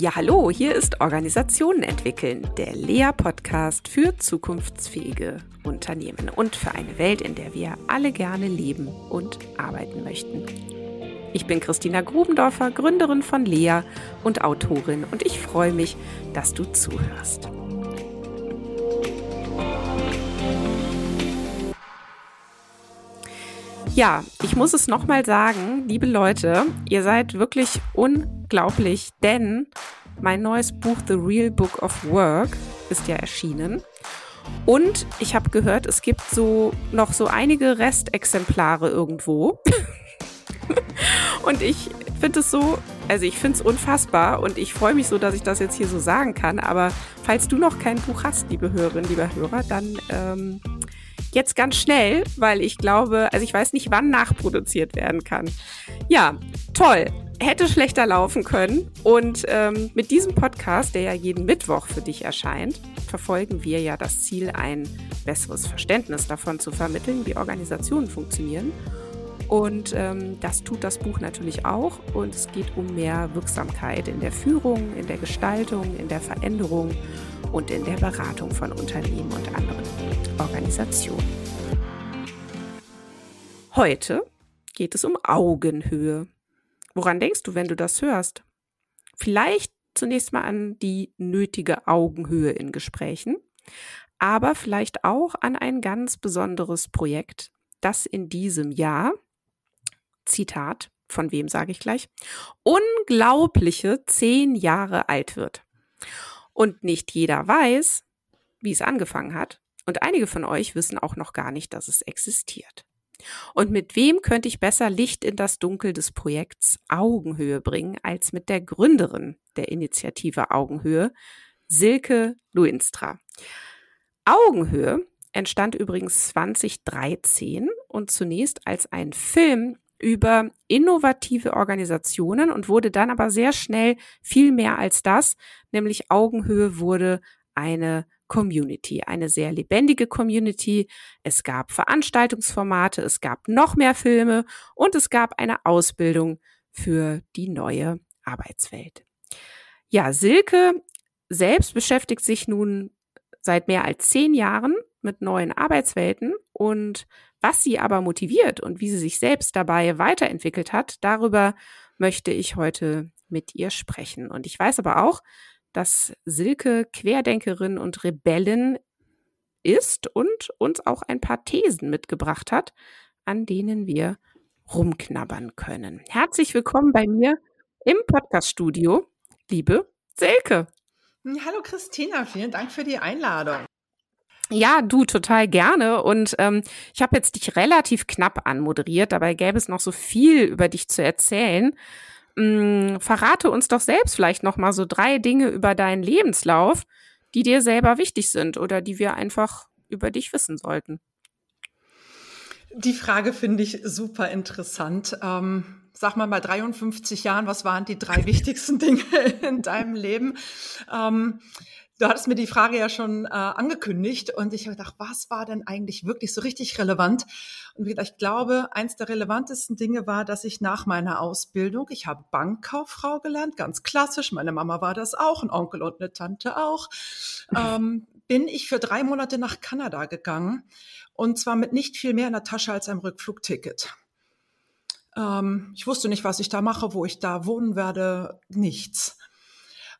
Ja, hallo, hier ist Organisationen entwickeln, der Lea-Podcast für zukunftsfähige Unternehmen und für eine Welt, in der wir alle gerne leben und arbeiten möchten. Ich bin Christina Grubendorfer, Gründerin von Lea und Autorin und ich freue mich, dass du zuhörst. Ja, ich muss es nochmal sagen, liebe Leute, ihr seid wirklich unglaublich, denn mein neues Buch The Real Book of Work ist ja erschienen. Und ich habe gehört, es gibt so noch so einige Restexemplare irgendwo. und ich finde es so, also ich finde es unfassbar und ich freue mich so, dass ich das jetzt hier so sagen kann. Aber falls du noch kein Buch hast, liebe Hörerinnen, lieber Hörer, dann ähm, jetzt ganz schnell, weil ich glaube, also ich weiß nicht, wann nachproduziert werden kann. Ja, toll. Hätte schlechter laufen können. Und ähm, mit diesem Podcast, der ja jeden Mittwoch für dich erscheint, verfolgen wir ja das Ziel, ein besseres Verständnis davon zu vermitteln, wie Organisationen funktionieren. Und ähm, das tut das Buch natürlich auch. Und es geht um mehr Wirksamkeit in der Führung, in der Gestaltung, in der Veränderung und in der Beratung von Unternehmen und anderen Organisationen. Heute geht es um Augenhöhe. Woran denkst du, wenn du das hörst? Vielleicht zunächst mal an die nötige Augenhöhe in Gesprächen, aber vielleicht auch an ein ganz besonderes Projekt, das in diesem Jahr, Zitat, von wem sage ich gleich, unglaubliche zehn Jahre alt wird. Und nicht jeder weiß, wie es angefangen hat. Und einige von euch wissen auch noch gar nicht, dass es existiert. Und mit wem könnte ich besser Licht in das Dunkel des Projekts Augenhöhe bringen, als mit der Gründerin der Initiative Augenhöhe, Silke Luinstra. Augenhöhe entstand übrigens 2013 und zunächst als ein Film über innovative Organisationen und wurde dann aber sehr schnell viel mehr als das, nämlich Augenhöhe wurde eine Community, eine sehr lebendige Community. Es gab Veranstaltungsformate, es gab noch mehr Filme und es gab eine Ausbildung für die neue Arbeitswelt. Ja, Silke selbst beschäftigt sich nun seit mehr als zehn Jahren mit neuen Arbeitswelten und was sie aber motiviert und wie sie sich selbst dabei weiterentwickelt hat, darüber möchte ich heute mit ihr sprechen. Und ich weiß aber auch, dass Silke Querdenkerin und Rebellin ist und uns auch ein paar Thesen mitgebracht hat, an denen wir rumknabbern können. Herzlich willkommen bei mir im Podcaststudio, liebe Silke. Hallo Christina, vielen Dank für die Einladung. Ja, du total gerne. Und ähm, ich habe jetzt dich relativ knapp anmoderiert. Dabei gäbe es noch so viel über dich zu erzählen. Hm, verrate uns doch selbst vielleicht noch mal so drei Dinge über deinen Lebenslauf, die dir selber wichtig sind oder die wir einfach über dich wissen sollten. Die Frage finde ich super interessant. Ähm, sag mal, bei 53 Jahren, was waren die drei wichtigsten Dinge in deinem Leben? Ähm, Du hattest mir die Frage ja schon äh, angekündigt und ich habe gedacht, was war denn eigentlich wirklich so richtig relevant? Und ich glaube, eins der relevantesten Dinge war, dass ich nach meiner Ausbildung, ich habe Bankkauffrau gelernt, ganz klassisch, meine Mama war das auch, ein Onkel und eine Tante auch, ähm, bin ich für drei Monate nach Kanada gegangen und zwar mit nicht viel mehr in der Tasche als einem Rückflugticket. Ähm, ich wusste nicht, was ich da mache, wo ich da wohnen werde, nichts.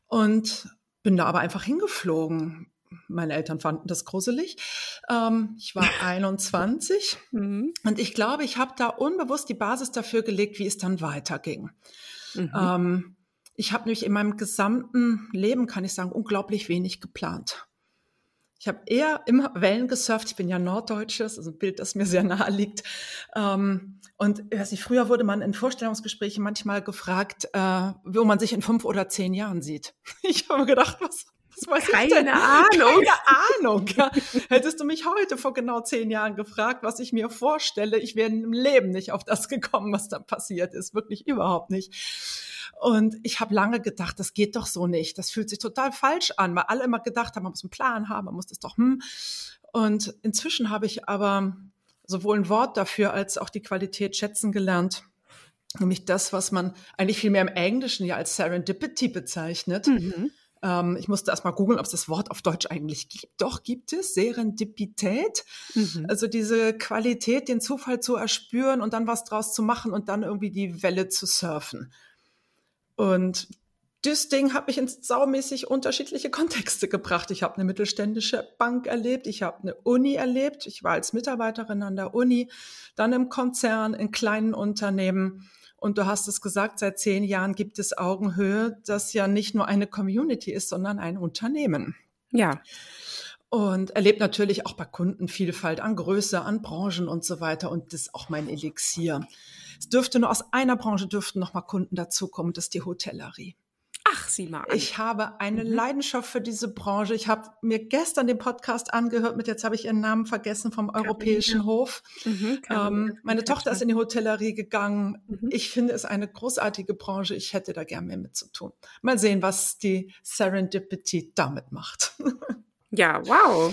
Und bin da aber einfach hingeflogen. Meine Eltern fanden das gruselig. Ähm, ich war 21 mhm. und ich glaube, ich habe da unbewusst die Basis dafür gelegt, wie es dann weiterging. Mhm. Ähm, ich habe nämlich in meinem gesamten Leben, kann ich sagen, unglaublich wenig geplant. Ich habe eher immer Wellen gesurft. Ich bin ja Norddeutsches, also ein Bild, das mir sehr nahe liegt. Ähm, und weiß nicht, früher wurde man in Vorstellungsgesprächen manchmal gefragt, äh, wo man sich in fünf oder zehn Jahren sieht. Ich habe gedacht, was, was weiß Keine ich denn? Ahnung. Keine Ahnung. Ja. Hättest du mich heute vor genau zehn Jahren gefragt, was ich mir vorstelle, ich wäre im Leben nicht auf das gekommen, was da passiert ist. Wirklich überhaupt nicht. Und ich habe lange gedacht, das geht doch so nicht. Das fühlt sich total falsch an, weil alle immer gedacht haben, man muss einen Plan haben, man muss das doch hm. Und inzwischen habe ich aber sowohl ein Wort dafür als auch die Qualität schätzen gelernt. nämlich das, was man eigentlich viel mehr im Englischen ja als Serendipity bezeichnet. Mhm. Ähm, ich musste erst mal googeln, ob es das Wort auf Deutsch eigentlich gibt. Doch, gibt es. Serendipität. Mhm. Also diese Qualität, den Zufall zu erspüren und dann was draus zu machen und dann irgendwie die Welle zu surfen. Und das Ding hat mich in saumäßig unterschiedliche Kontexte gebracht. Ich habe eine mittelständische Bank erlebt, ich habe eine Uni erlebt, ich war als Mitarbeiterin an der Uni, dann im Konzern, in kleinen Unternehmen. Und du hast es gesagt, seit zehn Jahren gibt es Augenhöhe, das ja nicht nur eine Community ist, sondern ein Unternehmen. Ja. Und erlebt natürlich auch bei Kundenvielfalt an Größe, an Branchen und so weiter. Und das ist auch mein Elixier. Es dürfte nur aus einer Branche dürften noch mal Kunden dazukommen, das ist die Hotellerie. Ach, sieh mal an. Ich habe eine mhm. Leidenschaft für diese Branche. Ich habe mir gestern den Podcast angehört mit, jetzt habe ich ihren Namen vergessen, vom Carolina. Europäischen Hof. Mhm, ähm, meine Tochter ist in die Hotellerie gegangen. Mhm. Ich finde es eine großartige Branche. Ich hätte da gern mehr mit zu tun. Mal sehen, was die Serendipity damit macht. Ja, wow.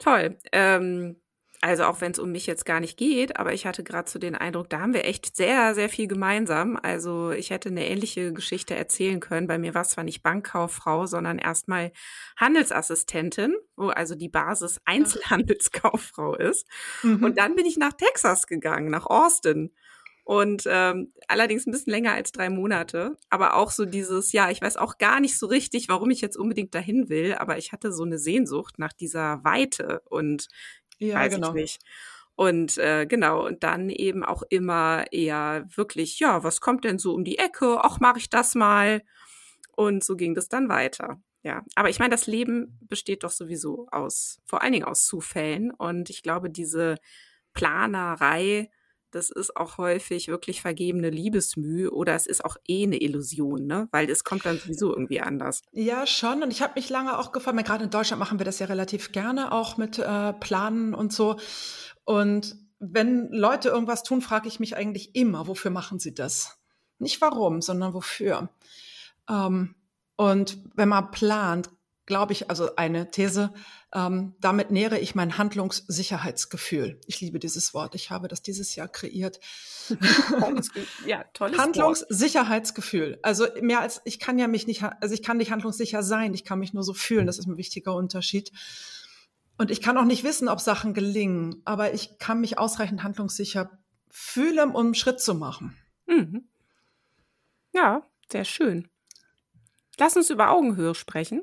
Toll. Ähm, also auch wenn es um mich jetzt gar nicht geht, aber ich hatte gerade so den Eindruck, da haben wir echt sehr, sehr viel gemeinsam. Also ich hätte eine ähnliche Geschichte erzählen können. Bei mir war es zwar nicht Bankkauffrau, sondern erstmal Handelsassistentin, wo also die Basis Einzelhandelskauffrau ist. Mhm. Und dann bin ich nach Texas gegangen, nach Austin. Und ähm, allerdings ein bisschen länger als drei Monate. Aber auch so dieses, ja, ich weiß auch gar nicht so richtig, warum ich jetzt unbedingt dahin will, aber ich hatte so eine Sehnsucht nach dieser Weite und ja, weiß genau. ich nicht. Und äh, genau, und dann eben auch immer eher wirklich, ja, was kommt denn so um die Ecke? Ach, mache ich das mal. Und so ging das dann weiter. Ja, aber ich meine, das Leben besteht doch sowieso aus, vor allen Dingen aus Zufällen. Und ich glaube, diese Planerei, das ist auch häufig wirklich vergebene Liebesmüh oder es ist auch eh eine Illusion, ne? Weil es kommt dann sowieso irgendwie anders. Ja, schon. Und ich habe mich lange auch gefragt, gerade in Deutschland machen wir das ja relativ gerne auch mit äh, Planen und so. Und wenn Leute irgendwas tun, frage ich mich eigentlich immer, wofür machen sie das? Nicht warum, sondern wofür. Ähm, und wenn man plant, glaube ich, also eine These, ähm, damit nähere ich mein Handlungssicherheitsgefühl. Ich liebe dieses Wort. Ich habe das dieses Jahr kreiert. ja, tolles Handlungssicherheitsgefühl. Also mehr als ich kann ja mich nicht, also ich kann nicht handlungssicher sein. Ich kann mich nur so fühlen. Das ist ein wichtiger Unterschied. Und ich kann auch nicht wissen, ob Sachen gelingen, aber ich kann mich ausreichend handlungssicher fühlen, um einen Schritt zu machen. Mhm. Ja, sehr schön. Lass uns über Augenhöhe sprechen.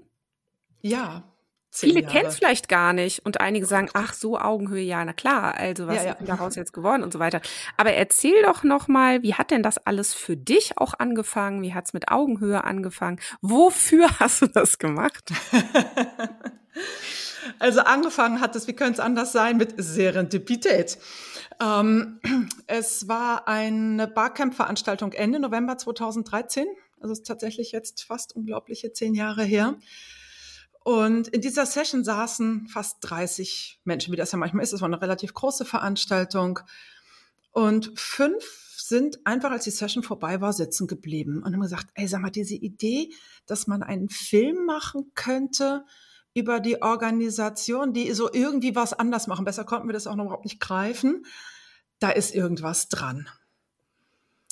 Ja. Viele kennen es vielleicht gar nicht und einige sagen, ach so Augenhöhe, ja, na klar, also was ja, ja. ist daraus jetzt geworden und so weiter. Aber erzähl doch noch mal, wie hat denn das alles für dich auch angefangen? Wie hat es mit Augenhöhe angefangen? Wofür hast du das gemacht? also angefangen hat es, wie könnte es anders sein, mit Serendipität. Ähm, es war eine Barcamp-Veranstaltung Ende November 2013. Also es ist tatsächlich jetzt fast unglaubliche zehn Jahre her. Und in dieser Session saßen fast 30 Menschen, wie das ja manchmal ist. Es war eine relativ große Veranstaltung. Und fünf sind einfach, als die Session vorbei war, sitzen geblieben und haben gesagt, ey, sag mal, diese Idee, dass man einen Film machen könnte über die Organisation, die so irgendwie was anders machen. Besser konnten wir das auch noch überhaupt nicht greifen. Da ist irgendwas dran.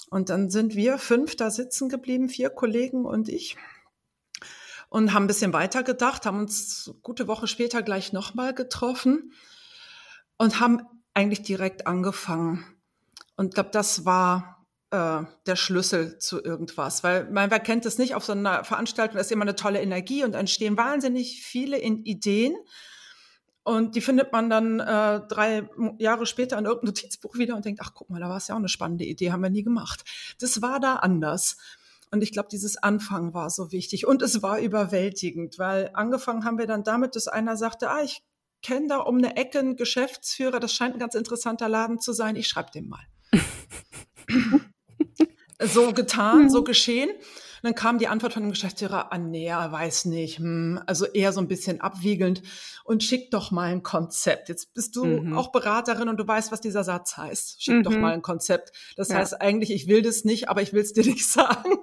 Und dann sind wir fünf da sitzen geblieben, vier Kollegen und ich und haben ein bisschen weiter gedacht, haben uns gute Woche später gleich nochmal getroffen und haben eigentlich direkt angefangen. Und ich glaube, das war äh, der Schlüssel zu irgendwas, weil man wer kennt es nicht, auf so einer Veranstaltung ist immer eine tolle Energie und entstehen wahnsinnig viele Ideen. Und die findet man dann äh, drei Jahre später in irgendeinem Notizbuch wieder und denkt, ach guck mal, da war es ja auch eine spannende Idee, haben wir nie gemacht. Das war da anders. Und ich glaube, dieses Anfangen war so wichtig. Und es war überwältigend, weil angefangen haben wir dann damit, dass einer sagte, ah, ich kenne da um eine Ecke einen Geschäftsführer, das scheint ein ganz interessanter Laden zu sein, ich schreibe dem mal. so getan, so mhm. geschehen dann kam die Antwort von dem Geschäftsführer ah, nee, er weiß nicht, hm, also eher so ein bisschen abwiegelnd und schick doch mal ein Konzept. Jetzt bist du mhm. auch Beraterin und du weißt, was dieser Satz heißt. Schick mhm. doch mal ein Konzept. Das ja. heißt eigentlich, ich will das nicht, aber ich will es dir nicht sagen.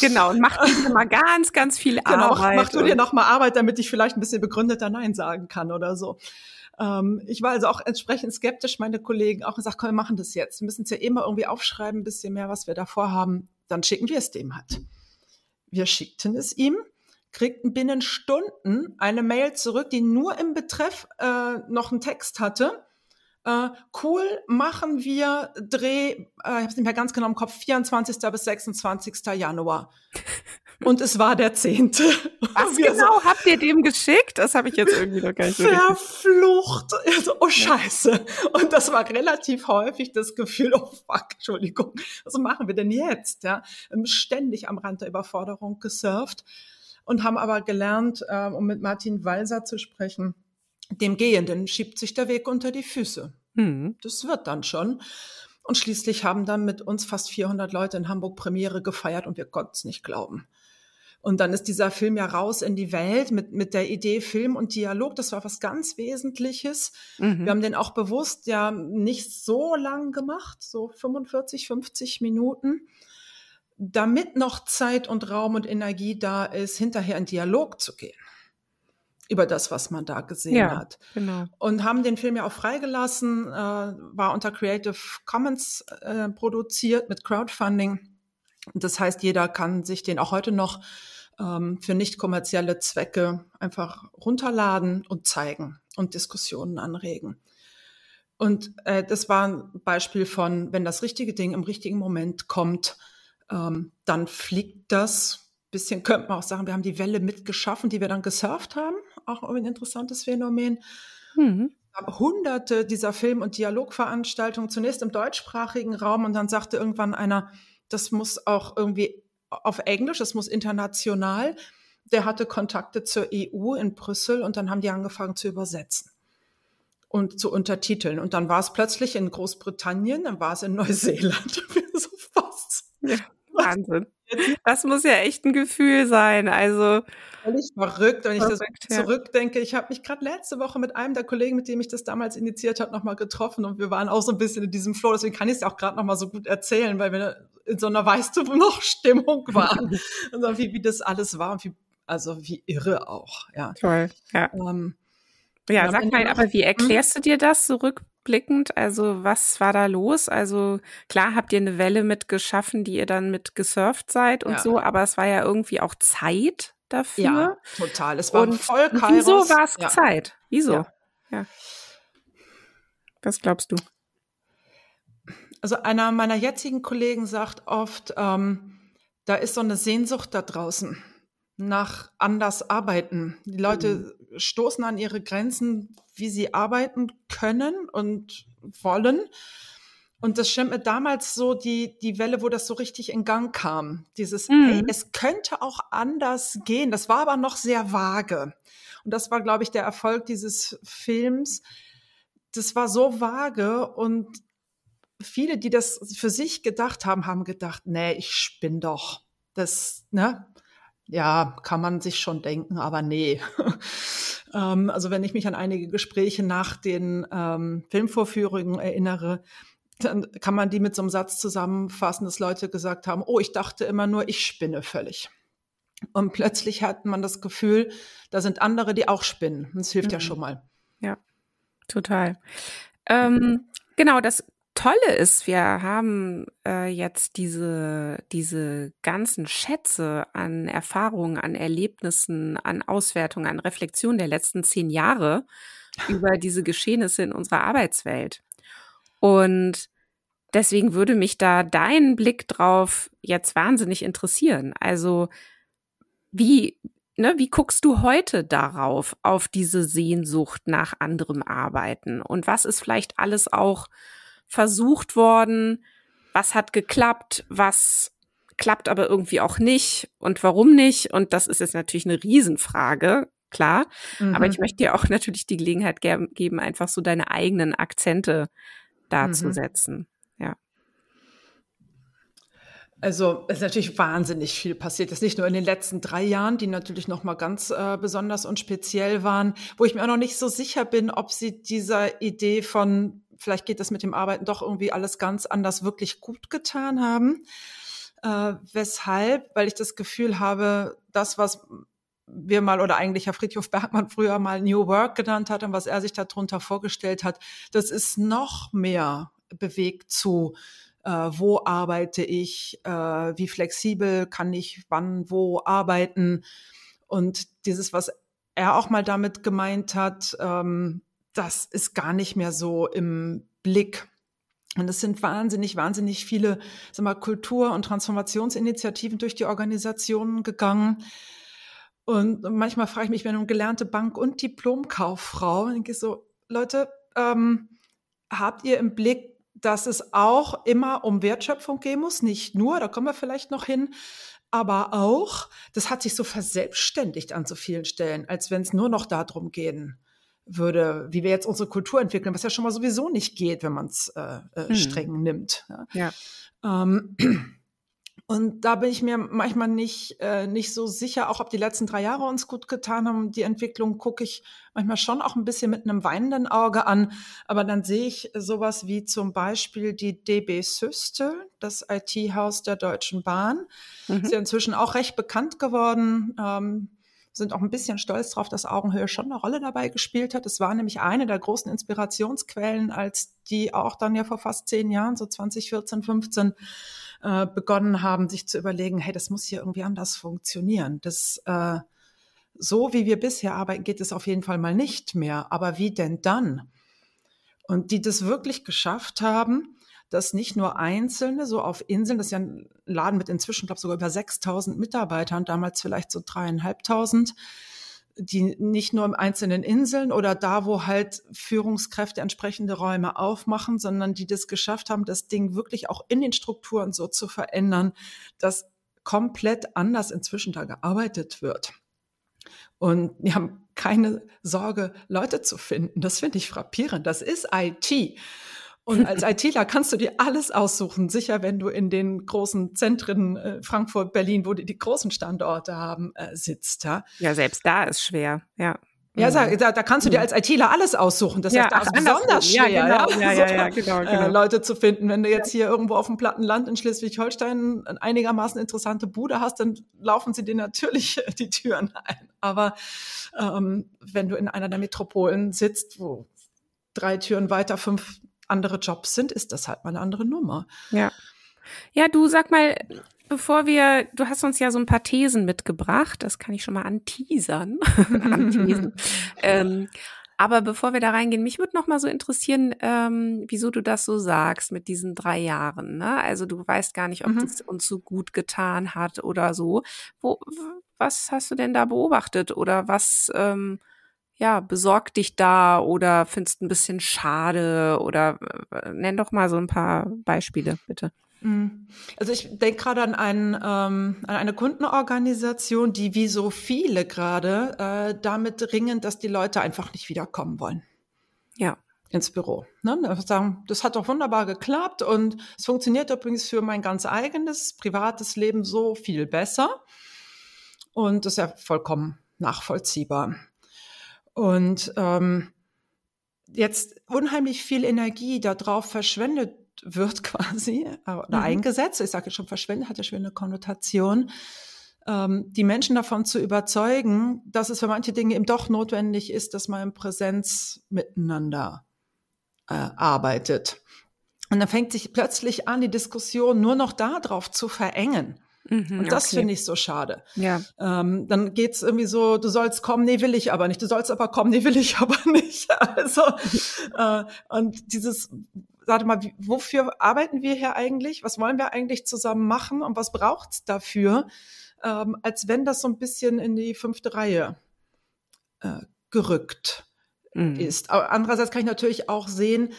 Genau, und mach dir mal ganz, ganz viel Arbeit. Genau, mach du dir noch mal Arbeit, damit ich vielleicht ein bisschen begründeter Nein sagen kann oder so. Ähm, ich war also auch entsprechend skeptisch, meine Kollegen auch gesagt, komm, wir machen das jetzt. Wir müssen es ja immer irgendwie aufschreiben, ein bisschen mehr, was wir davor haben. Dann schicken wir es dem halt. Wir schickten es ihm, kriegten binnen Stunden eine Mail zurück, die nur im Betreff äh, noch einen Text hatte. Äh, cool, machen wir Dreh, äh, ich habe es nicht mehr ganz genau im Kopf, 24. bis 26. Januar. Und es war der zehnte. Was genau so, habt ihr dem geschickt? Das habe ich jetzt irgendwie noch gar nicht Verflucht. Also, oh Scheiße. Und das war relativ häufig das Gefühl, oh fuck, Entschuldigung, was machen wir denn jetzt? Ja, ähm, ständig am Rand der Überforderung gesurft und haben aber gelernt, äh, um mit Martin Walser zu sprechen, dem Gehenden schiebt sich der Weg unter die Füße. Mhm. Das wird dann schon. Und schließlich haben dann mit uns fast 400 Leute in Hamburg Premiere gefeiert und wir konnten es nicht glauben. Und dann ist dieser Film ja raus in die Welt mit, mit der Idee Film und Dialog. Das war was ganz Wesentliches. Mhm. Wir haben den auch bewusst ja nicht so lang gemacht, so 45, 50 Minuten, damit noch Zeit und Raum und Energie da ist, hinterher in Dialog zu gehen über das, was man da gesehen ja, hat. Genau. Und haben den Film ja auch freigelassen, äh, war unter Creative Commons äh, produziert mit Crowdfunding. Das heißt, jeder kann sich den auch heute noch ähm, für nicht kommerzielle Zwecke einfach runterladen und zeigen und Diskussionen anregen. Und äh, das war ein Beispiel von, wenn das richtige Ding im richtigen Moment kommt, ähm, dann fliegt das. Bisschen könnte man auch sagen, wir haben die Welle mitgeschaffen, die wir dann gesurft haben. Auch ein interessantes Phänomen. Mhm. Hunderte dieser Film- und Dialogveranstaltungen, zunächst im deutschsprachigen Raum und dann sagte irgendwann einer, das muss auch irgendwie auf Englisch, es muss international. Der hatte Kontakte zur EU in Brüssel und dann haben die angefangen zu übersetzen und zu untertiteln. Und dann war es plötzlich in Großbritannien, dann war es in Neuseeland. so fast. Ja, Wahnsinn. Das muss ja echt ein Gefühl sein. Also völlig verrückt, wenn ich verrückt, das zurückdenke. Ich habe mich gerade letzte Woche mit einem der Kollegen, mit dem ich das damals initiiert habe, nochmal getroffen und wir waren auch so ein bisschen in diesem Flow. Deswegen kann ich es auch gerade nochmal so gut erzählen, weil wir in so einer Weißt du noch Stimmung waren. also wie, wie das alles war und wie, also wie irre auch. Ja. Toll. Ja. Ähm, ja, sag mal, aber wie hm? erklärst du dir das zurückblickend? Also was war da los? Also klar habt ihr eine Welle mit geschaffen, die ihr dann mit gesurft seid und ja. so, aber es war ja irgendwie auch Zeit dafür. Ja, total. Es war und voll Kairos. Wieso war es ja. Zeit? Wieso? Ja. ja. Was glaubst du? Also einer meiner jetzigen Kollegen sagt oft, ähm, da ist so eine Sehnsucht da draußen nach anders arbeiten. Die Leute mhm. stoßen an ihre Grenzen, wie sie arbeiten können und wollen. Und das stimmt mir damals so die, die Welle, wo das so richtig in Gang kam. Dieses, mhm. hey, es könnte auch anders gehen. Das war aber noch sehr vage. Und das war, glaube ich, der Erfolg dieses Films. Das war so vage und viele, die das für sich gedacht haben, haben gedacht, nee, ich spinn doch. Das, ne? Ja, kann man sich schon denken, aber nee. ähm, also wenn ich mich an einige Gespräche nach den ähm, Filmvorführungen erinnere, dann kann man die mit so einem Satz zusammenfassen, dass Leute gesagt haben, oh, ich dachte immer nur, ich spinne völlig. Und plötzlich hat man das Gefühl, da sind andere, die auch spinnen. Das hilft mhm. ja schon mal. Ja, total. Ähm, genau, das Tolle ist, wir haben äh, jetzt diese, diese ganzen Schätze an Erfahrungen, an Erlebnissen, an Auswertungen, an Reflexionen der letzten zehn Jahre über diese Geschehnisse in unserer Arbeitswelt. Und deswegen würde mich da dein Blick drauf jetzt wahnsinnig interessieren. Also wie, ne, wie guckst du heute darauf, auf diese Sehnsucht nach anderem Arbeiten? Und was ist vielleicht alles auch versucht worden? Was hat geklappt? Was klappt aber irgendwie auch nicht? Und warum nicht? Und das ist jetzt natürlich eine Riesenfrage, klar. Mhm. Aber ich möchte dir auch natürlich die Gelegenheit ge geben, einfach so deine eigenen Akzente dazu Mhm. Ja. Also es ist natürlich wahnsinnig viel passiert. Das ist nicht nur in den letzten drei Jahren, die natürlich noch mal ganz äh, besonders und speziell waren, wo ich mir auch noch nicht so sicher bin, ob sie dieser Idee von vielleicht geht das mit dem Arbeiten doch irgendwie alles ganz anders wirklich gut getan haben. Äh, weshalb? Weil ich das Gefühl habe, das, was wir mal oder eigentlich Herr Friedhof Bergmann früher mal New Work genannt hat und was er sich darunter vorgestellt hat, das ist noch mehr bewegt zu, äh, wo arbeite ich, äh, wie flexibel kann ich wann wo arbeiten und dieses, was er auch mal damit gemeint hat, ähm, das ist gar nicht mehr so im Blick. Und es sind wahnsinnig, wahnsinnig viele sag mal, Kultur- und Transformationsinitiativen durch die Organisationen gegangen. Und manchmal frage ich mich, wenn du gelernte Bank- und Diplomkauffrau, denke ich so, Leute, ähm, habt ihr im Blick, dass es auch immer um Wertschöpfung gehen muss? Nicht nur, da kommen wir vielleicht noch hin, aber auch, das hat sich so verselbstständigt an so vielen Stellen, als wenn es nur noch darum gehen würde, wie wir jetzt unsere Kultur entwickeln, was ja schon mal sowieso nicht geht, wenn man es äh, äh, hm. streng nimmt. Ja. ja. Ähm, und da bin ich mir manchmal nicht, äh, nicht so sicher, auch ob die letzten drei Jahre uns gut getan haben. Die Entwicklung gucke ich manchmal schon auch ein bisschen mit einem weinenden Auge an. Aber dann sehe ich sowas wie zum Beispiel die DB Systel, das IT-Haus der Deutschen Bahn. Mhm. Ist ja inzwischen auch recht bekannt geworden. Ähm, sind auch ein bisschen stolz darauf, dass Augenhöhe schon eine Rolle dabei gespielt hat. Es war nämlich eine der großen Inspirationsquellen, als die auch dann ja vor fast zehn Jahren, so 2014, 15, äh, begonnen haben, sich zu überlegen, hey, das muss hier irgendwie anders funktionieren. Das äh, so wie wir bisher arbeiten, geht es auf jeden Fall mal nicht mehr. Aber wie denn dann? Und die das wirklich geschafft haben, dass nicht nur Einzelne so auf Inseln, das ist ja ein Laden mit inzwischen, glaube sogar über 6000 Mitarbeitern, damals vielleicht so dreieinhalbtausend, die nicht nur im einzelnen Inseln oder da, wo halt Führungskräfte entsprechende Räume aufmachen, sondern die das geschafft haben, das Ding wirklich auch in den Strukturen so zu verändern, dass komplett anders inzwischen da gearbeitet wird. Und wir haben keine Sorge, Leute zu finden. Das finde ich frappierend. Das ist IT. Und als ITler kannst du dir alles aussuchen. Sicher, wenn du in den großen Zentren äh, Frankfurt, Berlin, wo die die großen Standorte haben, äh, sitzt. Ja? ja, selbst da ist schwer. Ja. Ja, mhm. da, da kannst du dir mhm. als ITler alles aussuchen. Das ja, heißt, da ist besonders schwer, ja, genau. Ja, ja, ja, genau, genau. Äh, Leute zu finden. Wenn du jetzt hier irgendwo auf dem platten Land in Schleswig-Holstein einigermaßen interessante Bude hast, dann laufen sie dir natürlich die Türen ein. Aber ähm, wenn du in einer der Metropolen sitzt, wo drei Türen weiter fünf andere Jobs sind, ist das halt mal eine andere Nummer. Ja. Ja, du sag mal, bevor wir, du hast uns ja so ein paar Thesen mitgebracht, das kann ich schon mal anteasern. anteasern. ähm, aber bevor wir da reingehen, mich würde noch mal so interessieren, ähm, wieso du das so sagst mit diesen drei Jahren. Ne? Also du weißt gar nicht, ob mhm. das uns so gut getan hat oder so. Wo, was hast du denn da beobachtet oder was ähm, ja, besorgt dich da oder findest ein bisschen schade oder äh, nenn doch mal so ein paar Beispiele, bitte. Mhm. Also ich denke gerade an, einen, ähm, an eine Kundenorganisation, die wie so viele gerade äh, damit ringen, dass die Leute einfach nicht wiederkommen wollen. Ja. Ins Büro. Ne? Sagen, das hat doch wunderbar geklappt und es funktioniert übrigens für mein ganz eigenes privates Leben so viel besser. Und das ist ja vollkommen nachvollziehbar. Und ähm, jetzt unheimlich viel Energie darauf verschwendet wird quasi äh, oder mhm. eingesetzt. Ich sage schon verschwendet, hat ja schon eine Konnotation. Ähm, die Menschen davon zu überzeugen, dass es für manche Dinge eben doch notwendig ist, dass man in Präsenz miteinander äh, arbeitet. Und dann fängt sich plötzlich an, die Diskussion nur noch darauf zu verengen. Mhm, und das okay. finde ich so schade. Ja. Ähm, dann geht's irgendwie so, du sollst kommen, nee, will ich aber nicht. Du sollst aber kommen, nee, will ich aber nicht. Also, äh, und dieses, sag mal, wofür arbeiten wir hier eigentlich? Was wollen wir eigentlich zusammen machen und was braucht's dafür? Ähm, als wenn das so ein bisschen in die fünfte Reihe äh, gerückt mhm. ist. Aber andererseits kann ich natürlich auch sehen,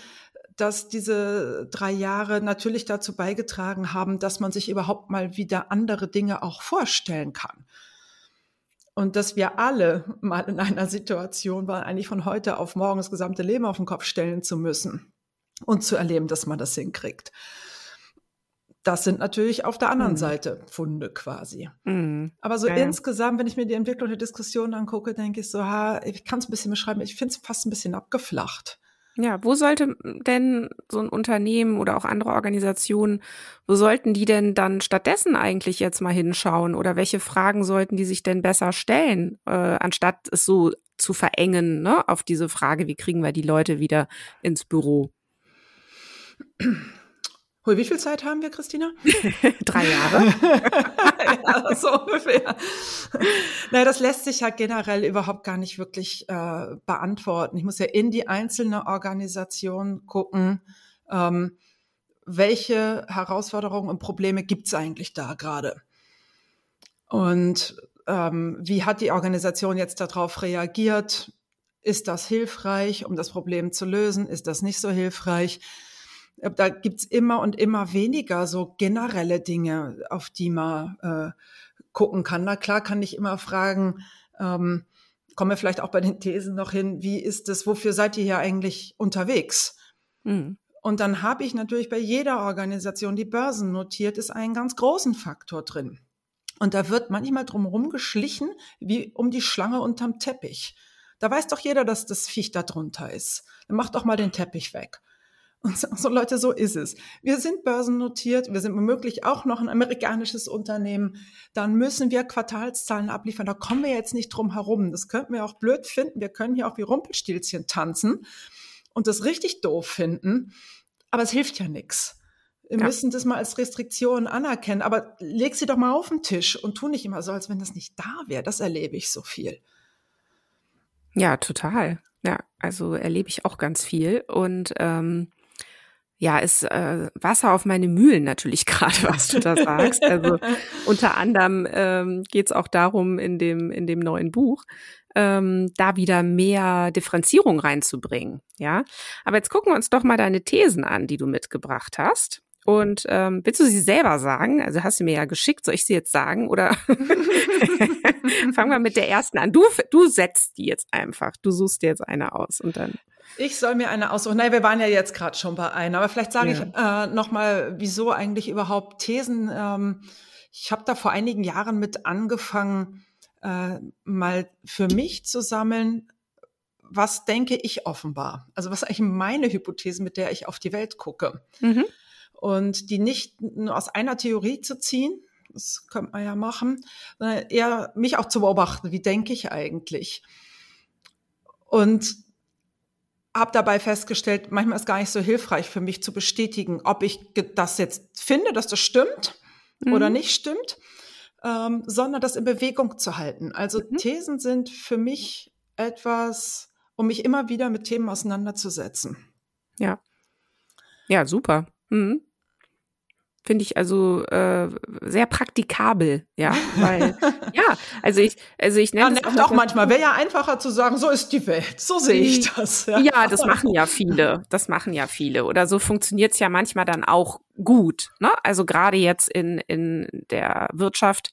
dass diese drei Jahre natürlich dazu beigetragen haben, dass man sich überhaupt mal wieder andere Dinge auch vorstellen kann. Und dass wir alle mal in einer Situation waren, eigentlich von heute auf morgen das gesamte Leben auf den Kopf stellen zu müssen und zu erleben, dass man das hinkriegt. Das sind natürlich auf der anderen mhm. Seite Funde quasi. Mhm. Aber so ja, insgesamt, wenn ich mir die Entwicklung der Diskussion angucke, denke ich so, ha, ich kann es ein bisschen beschreiben, ich finde es fast ein bisschen abgeflacht. Ja, wo sollte denn so ein Unternehmen oder auch andere Organisationen, wo sollten die denn dann stattdessen eigentlich jetzt mal hinschauen oder welche Fragen sollten die sich denn besser stellen, äh, anstatt es so zu verengen, ne, auf diese Frage, wie kriegen wir die Leute wieder ins Büro? Wie viel Zeit haben wir, Christina? Drei Jahre. ja, so ungefähr. Naja, das lässt sich ja generell überhaupt gar nicht wirklich äh, beantworten. Ich muss ja in die einzelne Organisation gucken, ähm, welche Herausforderungen und Probleme gibt es eigentlich da gerade? Und ähm, wie hat die Organisation jetzt darauf reagiert? Ist das hilfreich, um das Problem zu lösen? Ist das nicht so hilfreich? Da gibt's immer und immer weniger so generelle Dinge, auf die man äh, gucken kann. Na klar kann ich immer fragen, ähm, kommen wir vielleicht auch bei den Thesen noch hin, wie ist es, wofür seid ihr hier eigentlich unterwegs? Mhm. Und dann habe ich natürlich bei jeder Organisation, die Börsen notiert, ist einen ganz großen Faktor drin. Und da wird manchmal drumherum geschlichen, wie um die Schlange unterm Teppich. Da weiß doch jeder, dass das Viech da drunter ist. Dann mach doch mal den Teppich weg. Und so, so, Leute, so ist es. Wir sind börsennotiert, wir sind womöglich auch noch ein amerikanisches Unternehmen. Dann müssen wir Quartalszahlen abliefern. Da kommen wir jetzt nicht drum herum. Das könnten wir auch blöd finden. Wir können hier auch wie Rumpelstilzchen tanzen und das richtig doof finden. Aber es hilft ja nichts. Wir ja. müssen das mal als Restriktion anerkennen. Aber leg sie doch mal auf den Tisch und tu nicht immer so, als wenn das nicht da wäre. Das erlebe ich so viel. Ja, total. Ja, also erlebe ich auch ganz viel. Und ähm, ja, ist äh, Wasser auf meine Mühlen natürlich gerade, was du da sagst. Also unter anderem ähm, geht es auch darum, in dem, in dem neuen Buch, ähm, da wieder mehr Differenzierung reinzubringen. Ja, aber jetzt gucken wir uns doch mal deine Thesen an, die du mitgebracht hast. Und ähm, willst du sie selber sagen? Also hast du mir ja geschickt, soll ich sie jetzt sagen? Oder fangen wir mit der ersten an. Du, du setzt die jetzt einfach. Du suchst dir jetzt eine aus und dann. Ich soll mir eine aussuchen. Nein, wir waren ja jetzt gerade schon bei einer, aber vielleicht sage ja. ich äh, noch mal, wieso eigentlich überhaupt Thesen. Ähm, ich habe da vor einigen Jahren mit angefangen, äh, mal für mich zu sammeln, was denke ich offenbar? Also was ist eigentlich meine Hypothese, mit der ich auf die Welt gucke? Mhm. Und die nicht nur aus einer Theorie zu ziehen, das könnte man ja machen, sondern eher mich auch zu beobachten, wie denke ich eigentlich? Und habe dabei festgestellt, manchmal ist gar nicht so hilfreich für mich zu bestätigen, ob ich das jetzt finde, dass das stimmt mhm. oder nicht stimmt, ähm, sondern das in Bewegung zu halten. Also mhm. Thesen sind für mich etwas, um mich immer wieder mit Themen auseinanderzusetzen. Ja. Ja, super. Mhm. Finde ich also äh, sehr praktikabel, ja, weil ja, also ich, also ich nenne ja, das auch, auch manchmal. Wäre ja einfacher zu sagen, so ist die Welt, so sehe ich das. Ja. ja, das machen ja viele, das machen ja viele oder so funktioniert es ja manchmal dann auch gut. Ne? Also gerade jetzt in in der Wirtschaft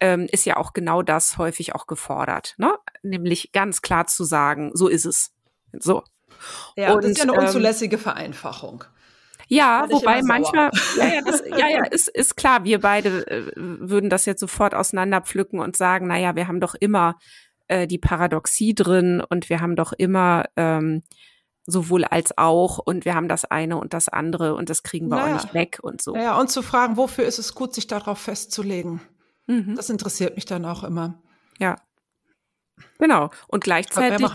ähm, ist ja auch genau das häufig auch gefordert, ne? Nämlich ganz klar zu sagen, so ist es, so. Ja, und, das ist ja eine ähm, unzulässige ähm, Vereinfachung. Ja, wobei manchmal, ja, ja, das, ja, ja, ist, ist klar, wir beide äh, würden das jetzt sofort auseinanderpflücken und sagen, na ja, wir haben doch immer äh, die Paradoxie drin und wir haben doch immer ähm, sowohl als auch und wir haben das eine und das andere und das kriegen wir naja. auch nicht weg und so. Ja, und zu fragen, wofür ist es gut, sich darauf festzulegen? Mhm. Das interessiert mich dann auch immer. Ja. Genau. Und gleichzeitig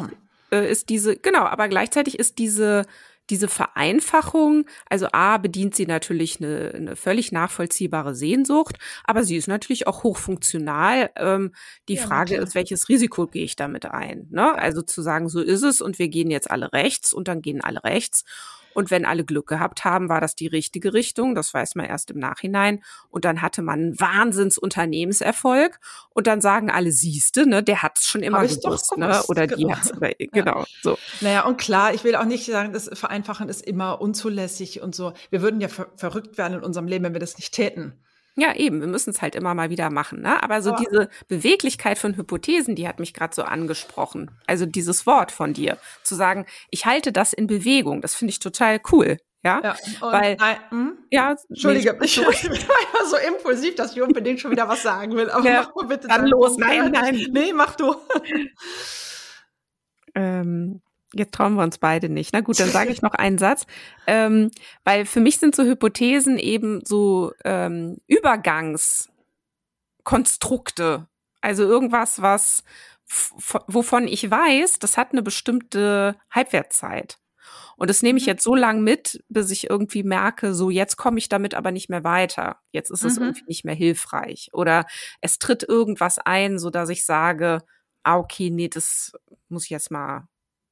äh, ist diese, genau, aber gleichzeitig ist diese diese Vereinfachung, also A, bedient sie natürlich eine, eine völlig nachvollziehbare Sehnsucht, aber sie ist natürlich auch hochfunktional. Ähm, die ja, Frage ist, welches Risiko gehe ich damit ein? Ne? Also zu sagen, so ist es und wir gehen jetzt alle rechts und dann gehen alle rechts. Und wenn alle Glück gehabt haben, war das die richtige Richtung. Das weiß man erst im Nachhinein. Und dann hatte man einen Wahnsinnsunternehmenserfolg. Und dann sagen alle, siehste, ne, der hat's schon immer gewusst, ne? Oder genau. die hat's, genau, ja. so. Naja, und klar, ich will auch nicht sagen, das Vereinfachen ist immer unzulässig und so. Wir würden ja ver verrückt werden in unserem Leben, wenn wir das nicht täten. Ja, eben, wir müssen es halt immer mal wieder machen. Ne? Aber so Aber diese Beweglichkeit von Hypothesen, die hat mich gerade so angesprochen. Also dieses Wort von dir, zu sagen, ich halte das in Bewegung, das finde ich total cool. Ja, ja weil, nein, hm? ja, Entschuldige, nee, ich, ich war so impulsiv, dass ich unbedingt schon wieder was sagen will. Aber ja, mach mal bitte dann los. Nein, nein. Nee, mach du. ähm, Jetzt trauen wir uns beide nicht. Na gut, dann sage ich noch einen Satz. Ähm, weil für mich sind so Hypothesen eben so ähm, Übergangskonstrukte. Also irgendwas, was wovon ich weiß, das hat eine bestimmte Halbwertszeit. Und das nehme ich mhm. jetzt so lang mit, bis ich irgendwie merke, so jetzt komme ich damit aber nicht mehr weiter. Jetzt ist es mhm. irgendwie nicht mehr hilfreich. Oder es tritt irgendwas ein, so dass ich sage, ah, okay, nee, das muss ich jetzt mal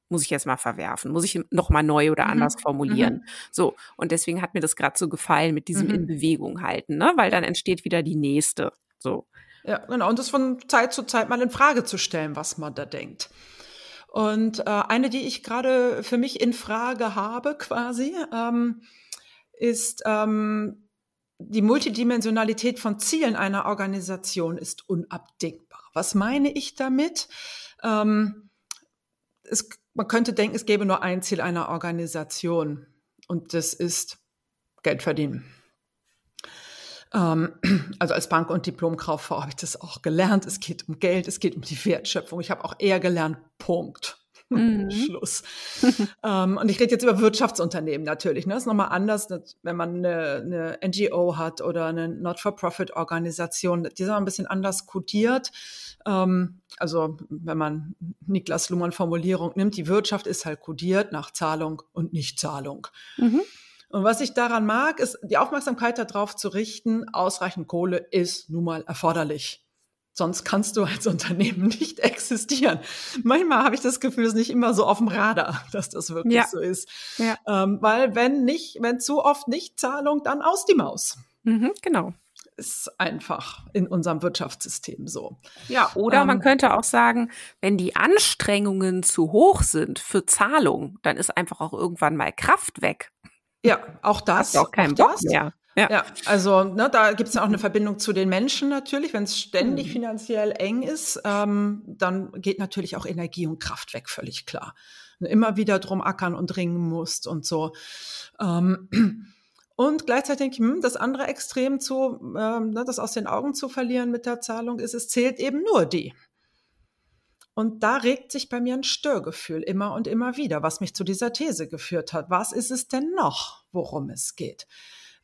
muss ich jetzt mal verwerfen, muss ich noch mal neu oder mhm. anders formulieren. Mhm. So und deswegen hat mir das gerade so gefallen mit diesem mhm. in Bewegung halten, ne, weil dann entsteht wieder die nächste. So. Ja, genau. Und das von Zeit zu Zeit mal in Frage zu stellen, was man da denkt. Und äh, eine, die ich gerade für mich in Frage habe, quasi, ähm, ist ähm, die Multidimensionalität von Zielen einer Organisation ist unabdingbar. Was meine ich damit? Ähm, es, man könnte denken, es gäbe nur ein Ziel einer Organisation und das ist Geld verdienen. Ähm, also als Bank- und Diplomkauffrau habe ich das auch gelernt. Es geht um Geld, es geht um die Wertschöpfung. Ich habe auch eher gelernt, Punkt. Mhm. Schluss. ähm, und ich rede jetzt über Wirtschaftsunternehmen natürlich. Ne? Das ist nochmal anders, wenn man eine, eine NGO hat oder eine Not-for-Profit-Organisation. Die sind ein bisschen anders kodiert. Ähm, also wenn man Niklas Luhmann Formulierung nimmt, die Wirtschaft ist halt kodiert nach Zahlung und Nichtzahlung. Mhm. Und was ich daran mag, ist die Aufmerksamkeit darauf zu richten, ausreichend Kohle ist nun mal erforderlich. Sonst kannst du als Unternehmen nicht existieren. Manchmal habe ich das Gefühl, es ist nicht immer so auf dem Radar, dass das wirklich ja. so ist. Ja. Ähm, weil wenn nicht, wenn zu oft nicht Zahlung, dann aus die Maus. Mhm, genau ist einfach in unserem Wirtschaftssystem so. Ja, oder ähm, man könnte auch sagen, wenn die Anstrengungen zu hoch sind für Zahlung, dann ist einfach auch irgendwann mal Kraft weg. Ja, auch das. Hast auch keinen Bock mehr. Ja. ja, also ne, da gibt es ja auch eine Verbindung zu den Menschen natürlich. Wenn es ständig mhm. finanziell eng ist, ähm, dann geht natürlich auch Energie und Kraft weg, völlig klar. Und immer wieder drum ackern und ringen musst und so. Ähm, und gleichzeitig denke ich, hm, das andere Extrem zu, ähm, ne, das aus den Augen zu verlieren mit der Zahlung ist, es zählt eben nur die. Und da regt sich bei mir ein Störgefühl immer und immer wieder, was mich zu dieser These geführt hat. Was ist es denn noch, worum es geht?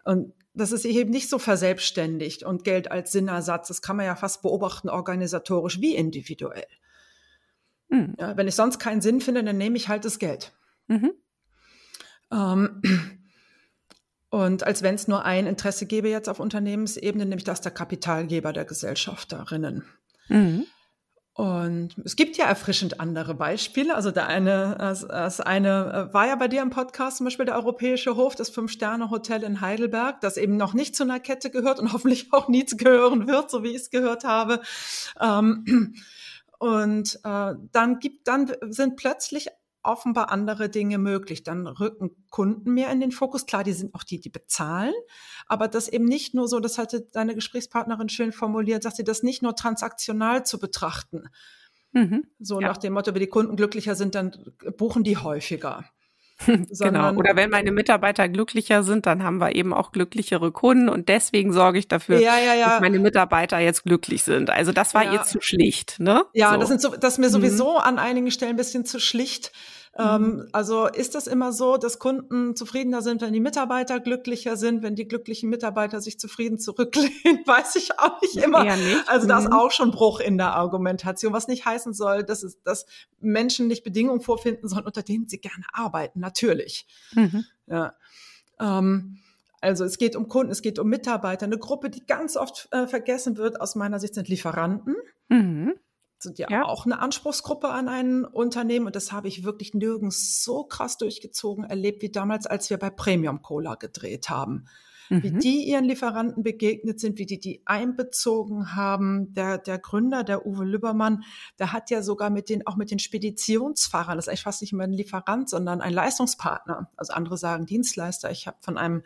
Und das ist eben nicht so verselbstständigt und Geld als Sinnersatz. Das kann man ja fast beobachten, organisatorisch wie individuell. Mhm. Ja, wenn ich sonst keinen Sinn finde, dann nehme ich halt das Geld. Mhm. Ähm, und als wenn es nur ein Interesse gäbe jetzt auf Unternehmensebene, nämlich das der Kapitalgeber der Gesellschafterinnen. Mhm. Und es gibt ja erfrischend andere Beispiele. Also der eine, das eine äh, war ja bei dir im Podcast zum Beispiel der Europäische Hof, das Fünf-Sterne-Hotel in Heidelberg, das eben noch nicht zu einer Kette gehört und hoffentlich auch nie zu gehören wird, so wie ich es gehört habe. Ähm, und äh, dann gibt, dann sind plötzlich offenbar andere Dinge möglich. Dann rücken Kunden mehr in den Fokus. Klar, die sind auch die, die bezahlen, aber das eben nicht nur so, das hatte deine Gesprächspartnerin schön formuliert, sagt sie, das nicht nur transaktional zu betrachten. Mhm, so ja. nach dem Motto, wenn die Kunden glücklicher sind, dann buchen die häufiger. genau. Oder wenn meine Mitarbeiter glücklicher sind, dann haben wir eben auch glücklichere Kunden und deswegen sorge ich dafür, ja, ja, ja. dass meine Mitarbeiter jetzt glücklich sind. Also das war ihr zu schlicht, ne? Ja, so. das, sind so, das ist mir sowieso mhm. an einigen Stellen ein bisschen zu schlicht. Ähm, mhm. also ist das immer so, dass Kunden zufriedener sind, wenn die Mitarbeiter glücklicher sind, wenn die glücklichen Mitarbeiter sich zufrieden zurücklehnen, weiß ich auch nicht immer. Nicht. Also da ist mhm. auch schon Bruch in der Argumentation, was nicht heißen soll, dass, es, dass Menschen nicht Bedingungen vorfinden sollen, unter denen sie gerne arbeiten, natürlich. Mhm. Ja. Ähm, also es geht um Kunden, es geht um Mitarbeiter. Eine Gruppe, die ganz oft äh, vergessen wird, aus meiner Sicht sind Lieferanten. Mhm sind ja, ja, auch eine Anspruchsgruppe an ein Unternehmen und das habe ich wirklich nirgends so krass durchgezogen erlebt wie damals, als wir bei Premium Cola gedreht haben. Mhm. Wie die ihren Lieferanten begegnet sind, wie die die einbezogen haben. Der, der Gründer, der Uwe Lübbermann, der hat ja sogar mit den, auch mit den Speditionsfahrern, das ist eigentlich fast nicht mehr ein Lieferant, sondern ein Leistungspartner. Also andere sagen Dienstleister. Ich habe von einem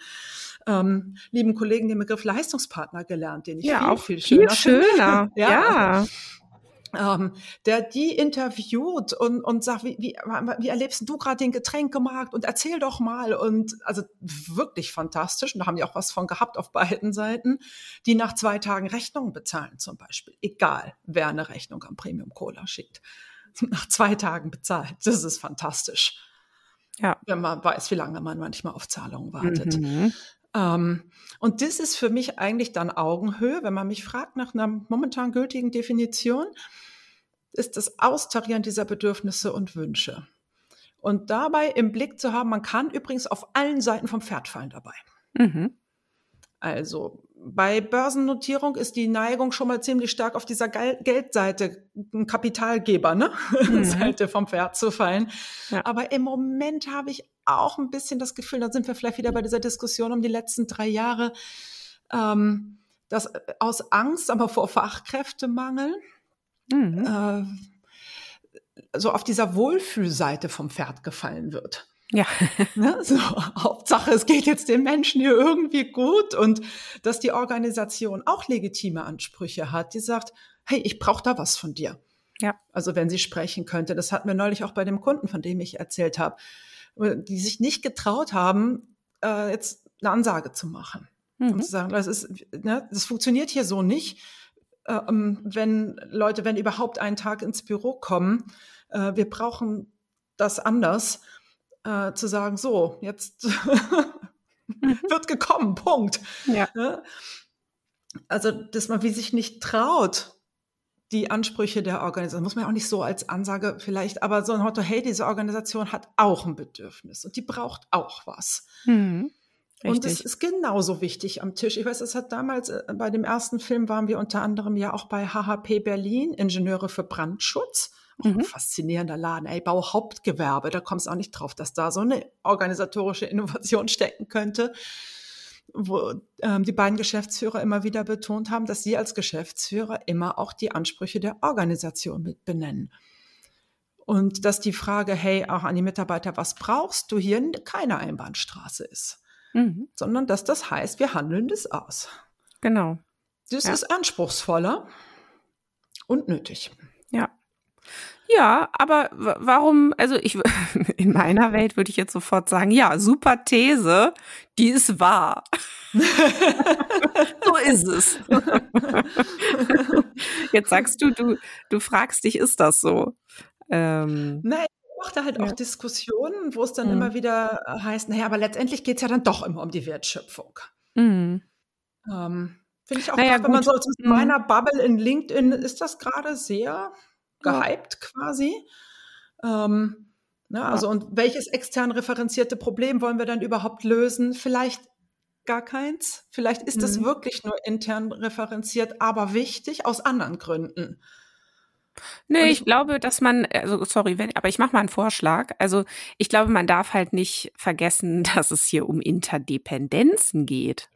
ähm, lieben Kollegen den Begriff Leistungspartner gelernt, den ich ja, viel, auch viel schöner, viel schöner. ja. ja ähm, der die interviewt und, und sagt, wie, wie, wie erlebst du gerade den Getränkemarkt und erzähl doch mal und also wirklich fantastisch und da haben die auch was von gehabt auf beiden Seiten, die nach zwei Tagen Rechnungen bezahlen zum Beispiel, egal wer eine Rechnung am Premium Cola schickt. nach zwei Tagen bezahlt. Das ist fantastisch. Ja. Wenn man weiß, wie lange man manchmal auf Zahlungen wartet. Mhm. Ähm, und das ist für mich eigentlich dann Augenhöhe, wenn man mich fragt nach einer momentan gültigen Definition, ist das Austarieren dieser Bedürfnisse und Wünsche. Und dabei im Blick zu haben, man kann übrigens auf allen Seiten vom Pferd fallen dabei. Mhm. Also bei Börsennotierung ist die Neigung schon mal ziemlich stark auf dieser Geldseite, ein Kapitalgeber, ne? Mhm. Seite vom Pferd zu fallen. Ja. Aber im Moment habe ich auch ein bisschen das Gefühl, da sind wir vielleicht wieder bei dieser Diskussion um die letzten drei Jahre, ähm, dass aus Angst, aber vor Fachkräftemangel, mhm. äh, so auf dieser Wohlfühlseite vom Pferd gefallen wird. Ja. Ne? So, Hauptsache, es geht jetzt den Menschen hier irgendwie gut und dass die Organisation auch legitime Ansprüche hat, die sagt, hey, ich brauche da was von dir. Ja. Also wenn sie sprechen könnte, das hatten wir neulich auch bei dem Kunden, von dem ich erzählt habe, die sich nicht getraut haben, äh, jetzt eine Ansage zu machen. Mhm. Und zu sagen, das ist, ne, das funktioniert hier so nicht. Äh, ähm, wenn Leute, wenn überhaupt einen Tag ins Büro kommen, äh, wir brauchen das anders äh, zu sagen, so, jetzt mhm. wird gekommen, Punkt. Ja. Also, dass man wie sich nicht traut, die Ansprüche der Organisation, muss man ja auch nicht so als Ansage vielleicht, aber so ein Motto, hey, diese Organisation hat auch ein Bedürfnis und die braucht auch was. Mhm. Und es ist genauso wichtig am Tisch. Ich weiß, es hat damals, äh, bei dem ersten Film waren wir unter anderem ja auch bei HHP Berlin, Ingenieure für Brandschutz. Mhm. faszinierender Laden. Ey, Bauhauptgewerbe, da kommst du auch nicht drauf, dass da so eine organisatorische Innovation stecken könnte, wo ähm, die beiden Geschäftsführer immer wieder betont haben, dass sie als Geschäftsführer immer auch die Ansprüche der Organisation mit benennen. Und dass die Frage, hey, auch an die Mitarbeiter, was brauchst du hier, keine Einbahnstraße ist. Mhm. Sondern dass das heißt, wir handeln das aus. Genau. Das ja. ist anspruchsvoller und nötig. Ja. Ja, aber warum, also ich, in meiner Welt würde ich jetzt sofort sagen, ja, super These, die ist wahr. so ist es. jetzt sagst du, du, du fragst dich, ist das so? Ähm, Nein, ich mache da halt ja. auch Diskussionen, wo es dann mhm. immer wieder heißt, naja, aber letztendlich geht es ja dann doch immer um die Wertschöpfung. Mhm. Ähm, Finde ich auch, naja, grad, wenn man so aus mhm. meiner Bubble in LinkedIn ist das gerade sehr gehypt quasi. Ähm, ne, also, und welches extern referenzierte Problem wollen wir dann überhaupt lösen? Vielleicht gar keins. Vielleicht ist es mhm. wirklich nur intern referenziert, aber wichtig aus anderen Gründen. Nee, ich, ich, glaube, dass man, also sorry, wenn, aber ich mache mal einen Vorschlag. Also ich glaube, man darf halt nicht vergessen, dass es hier um Interdependenzen geht.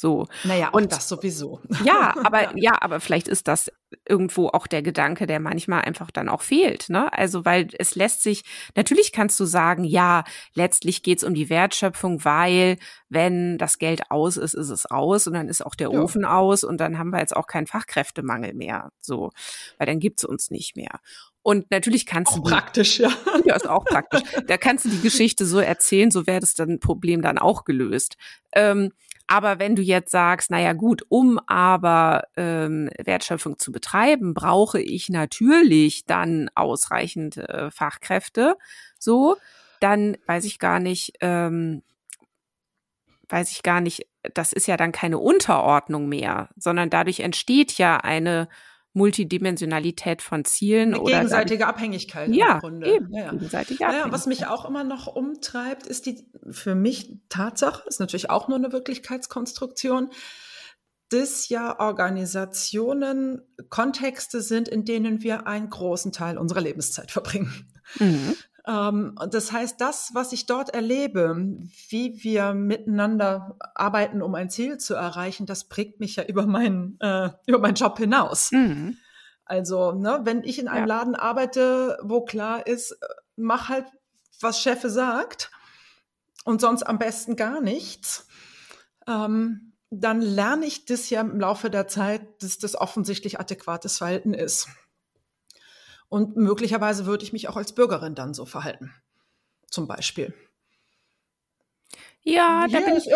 So. Naja, und das sowieso. Ja, aber ja. ja, aber vielleicht ist das irgendwo auch der Gedanke, der manchmal einfach dann auch fehlt. Ne? Also, weil es lässt sich, natürlich kannst du sagen, ja, letztlich geht's um die Wertschöpfung, weil wenn das Geld aus ist, ist es aus und dann ist auch der ja. Ofen aus und dann haben wir jetzt auch keinen Fachkräftemangel mehr. So, weil dann gibt's uns nicht mehr. Und natürlich kannst auch du. praktisch, ja. Ja, ist auch praktisch. Da kannst du die Geschichte so erzählen, so wäre das dann Problem dann auch gelöst. Ähm, aber wenn du jetzt sagst, naja gut, um aber ähm, Wertschöpfung zu betreiben, brauche ich natürlich dann ausreichend äh, Fachkräfte, so, dann weiß ich gar nicht, ähm, weiß ich gar nicht, das ist ja dann keine Unterordnung mehr, sondern dadurch entsteht ja eine Multidimensionalität von Zielen Eine oder gegenseitige Abhängigkeit ja, im Grunde. Eben, ja, ja. gegenseitige Abhängigkeit. Ja, was mich auch immer noch umtreibt, ist die für mich Tatsache, ist natürlich auch nur eine Wirklichkeitskonstruktion, dass ja Organisationen Kontexte sind, in denen wir einen großen Teil unserer Lebenszeit verbringen. Mhm. Ähm, das heißt, das, was ich dort erlebe, wie wir miteinander arbeiten, um ein Ziel zu erreichen, das prägt mich ja über meinen, äh, über meinen Job hinaus. Mhm. Also, ne, wenn ich in einem ja. Laden arbeite, wo klar ist, äh, mach halt, was Chefe sagt und sonst am besten gar nichts, ähm, dann lerne ich das ja im Laufe der Zeit, dass das offensichtlich adäquates Verhalten ist. Und möglicherweise würde ich mich auch als Bürgerin dann so verhalten. Zum Beispiel. Ja, da bin ich.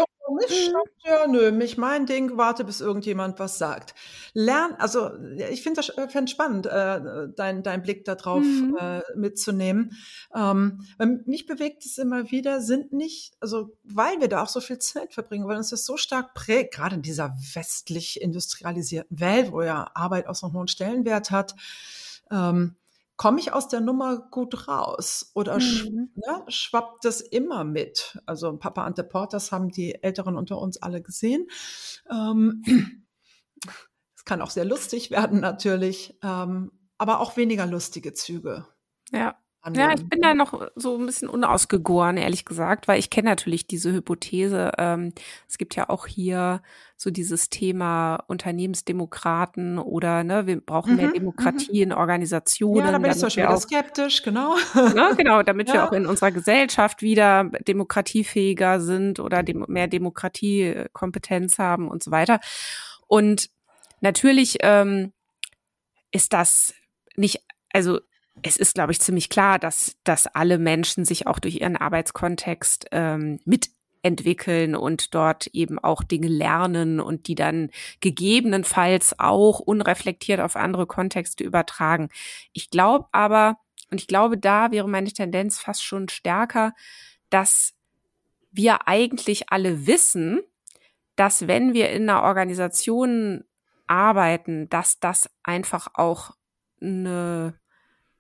Nicht, Mhm. ja, nö, mich mein Ding, warte, bis irgendjemand was sagt. Lern, also ich finde das äh, find spannend, äh, dein, dein Blick darauf Mhm. äh, mitzunehmen. Ähm, mich bewegt es immer wieder, sind nicht, also weil wir da auch so viel Zeit verbringen, weil uns das so stark prägt, gerade in dieser westlich industrialisierten Welt, wo ja Arbeit auch so einen hohen Stellenwert hat. Ähm, komme ich aus der Nummer gut raus oder Mhm. ne, schwappt das immer mit? Also Papa Ante Portas haben die Älteren unter uns alle gesehen. Ähm, es kann auch sehr lustig werden natürlich, ähm, aber auch weniger lustige Züge Ja. Ja, ich annehmen. bin da noch so ein bisschen unausgegoren, ehrlich gesagt, weil ich kenne natürlich diese Hypothese. Ähm, es gibt ja auch hier so dieses Thema Unternehmensdemokraten oder ne, wir brauchen mehr Mhm, mhm. Demokratie in Ja, Organisationen, da bin ich zum Beispiel wir auch skeptisch, genau. Ne, genau, damit wir Ja. auch in unserer Gesellschaft wieder demokratiefähiger sind oder dem, mehr Demokratiekompetenz haben und so weiter. Und natürlich ähm, ist das nicht, also es ist, glaube ich, ziemlich klar, dass, dass alle Menschen sich auch durch ihren Arbeitskontext ähm, mitentwickeln und dort eben auch Dinge lernen und die dann gegebenenfalls auch unreflektiert auf andere Kontexte übertragen. Ich glaube aber, und ich glaube, da wäre meine Tendenz fast schon stärker, dass wir eigentlich alle wissen, dass wenn wir in einer Organisation arbeiten, dass das einfach auch eine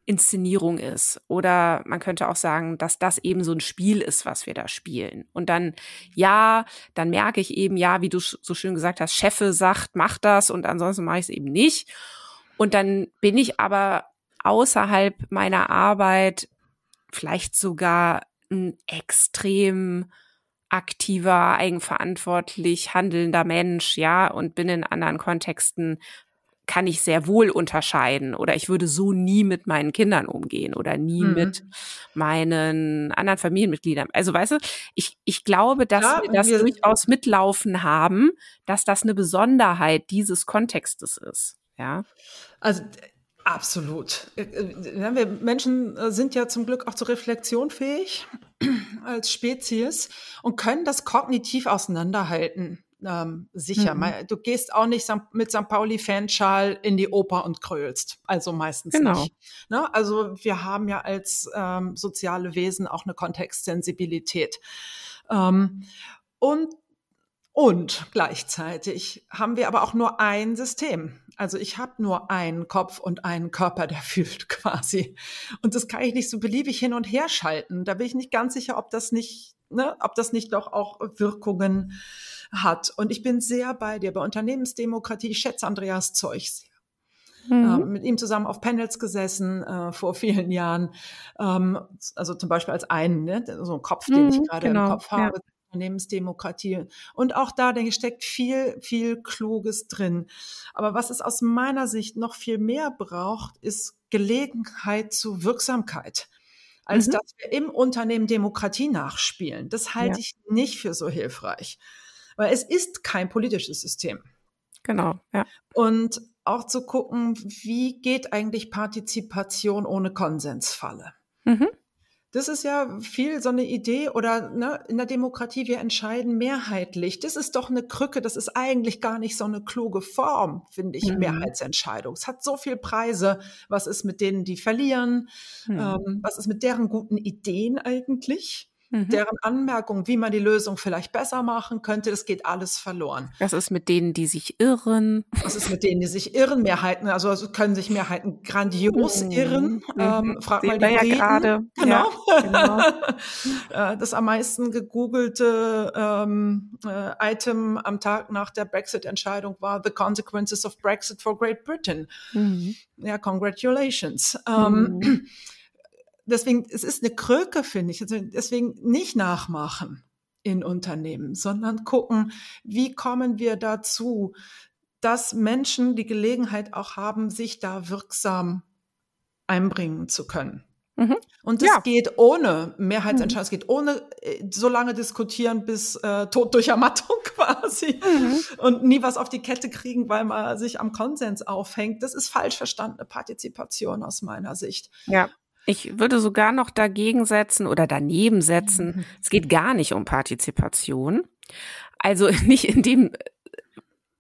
Inszenierung ist. Oder man könnte auch sagen, dass das eben so ein Spiel ist, was wir da spielen. Und dann, ja, dann merke ich eben, ja, wie du so schön gesagt hast, Chefe sagt, mach das und ansonsten mache ich es eben nicht. Und dann bin ich aber außerhalb meiner Arbeit vielleicht sogar ein extrem aktiver, eigenverantwortlich handelnder Mensch, ja, und bin in anderen Kontexten kann ich sehr wohl unterscheiden oder ich würde so nie mit meinen Kindern umgehen oder nie Mhm. mit meinen anderen Familienmitgliedern. Also weißt du, ich, ich glaube, dass Ja, wir das wir- durchaus mitlaufen haben, dass das eine Besonderheit dieses Kontextes ist. Ja. Also absolut. Äh, äh, Wir Menschen äh, sind ja zum Glück auch zur Reflexion fähig als Spezies und können das kognitiv auseinanderhalten. Ähm, sicher. Mhm. Du gehst auch nicht mit St. Pauli-Fanschal in die Oper und krölst. Also meistens Genau. nicht. Ne? Also wir haben ja als ähm, soziale Wesen auch eine Kontextsensibilität. Ähm, und und gleichzeitig haben wir aber auch nur ein System. Also ich habe nur einen Kopf und einen Körper, der fühlt quasi. Und das kann ich nicht so beliebig hin und her schalten. Da bin ich nicht ganz sicher, ob das nicht, ne, ob das nicht doch auch Wirkungen hat. Und ich bin sehr bei dir bei Unternehmensdemokratie. Ich schätze Andreas Zeug sehr Mhm. ähm, mit ihm zusammen auf Panels gesessen äh, vor vielen Jahren. Ähm, also zum Beispiel als einen, ne, so ein Kopf, den ich Mhm, gerade genau, im Kopf ja. habe. Unternehmensdemokratie. Und auch da, denke ich, steckt viel, viel Kluges drin. Aber was es aus meiner Sicht noch viel mehr braucht, ist Gelegenheit zu Wirksamkeit. Als Mhm. dass wir im Unternehmen Demokratie nachspielen. Das halte Ja. ich nicht für so hilfreich. Weil es ist kein politisches System. Genau, ja. Und auch zu gucken, wie geht eigentlich Partizipation ohne Konsensfalle? Mhm. Das ist ja viel so eine Idee oder ne, in der Demokratie, wir entscheiden mehrheitlich. Das ist doch eine Krücke, das ist eigentlich gar nicht so eine kluge Form, finde ich, Mhm. Mehrheitsentscheidung. Es hat so viel Preise. Was ist mit denen, die verlieren? Mhm. Ähm, was ist mit deren guten Ideen eigentlich? Mhm. Deren Anmerkungen, wie man die Lösung vielleicht besser machen könnte, das geht alles verloren. Was ist mit denen, die sich irren? Was ist mit denen, die sich irren? Mehrheiten, also können sich Mehrheiten grandios Mhm. irren. Ähm, Mhm. frag Sehen mal die wir ja gerade. Genau. Ja, genau. Äh, das am meisten gegoogelte ähm, äh, Item am Tag nach der Brexit-Entscheidung war The Consequences of Brexit for Great Britain. Mhm. Ja, congratulations. Ähm, Mhm. Deswegen, es ist eine Kröke, finde ich. Also deswegen nicht nachmachen in Unternehmen, sondern gucken, wie kommen wir dazu, dass Menschen die Gelegenheit auch haben, sich da wirksam einbringen zu können. Mhm. Und das Ja. geht ohne Mehrheitsentscheidung, es geht ohne äh, so lange diskutieren bis äh, Tod durch Ermattung quasi Mhm. und nie was auf die Kette kriegen, weil man sich am Konsens aufhängt. Das ist falsch verstandene Partizipation aus meiner Sicht. Ja. Ich würde sogar noch dagegen setzen oder daneben setzen. Es geht gar nicht um Partizipation, Also nicht in dem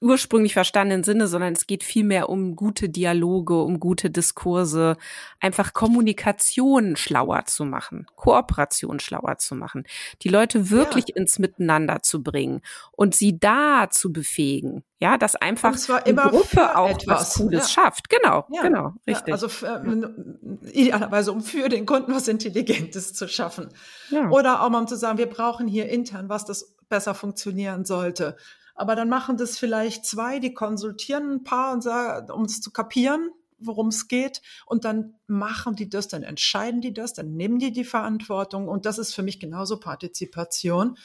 ursprünglich verstandenen Sinne, sondern es geht vielmehr um gute Dialoge, um gute Diskurse, einfach Kommunikation schlauer zu machen, Kooperation schlauer zu machen, die Leute wirklich ja. ins Miteinander zu bringen und sie da zu befähigen. Ja, dass einfach die Gruppe auch etwas. was Cooles ja. schafft. Genau, ja. genau, richtig. also für, idealerweise, um für den Kunden was Intelligentes zu schaffen. Oder auch mal um zu sagen, wir brauchen hier intern was, das besser funktionieren sollte. Aber dann machen das vielleicht zwei, die konsultieren ein paar und sagen, um es zu kapieren, worum es geht. Und dann machen die das, dann entscheiden die das, dann nehmen die die Verantwortung. Und das ist für mich genauso Partizipation.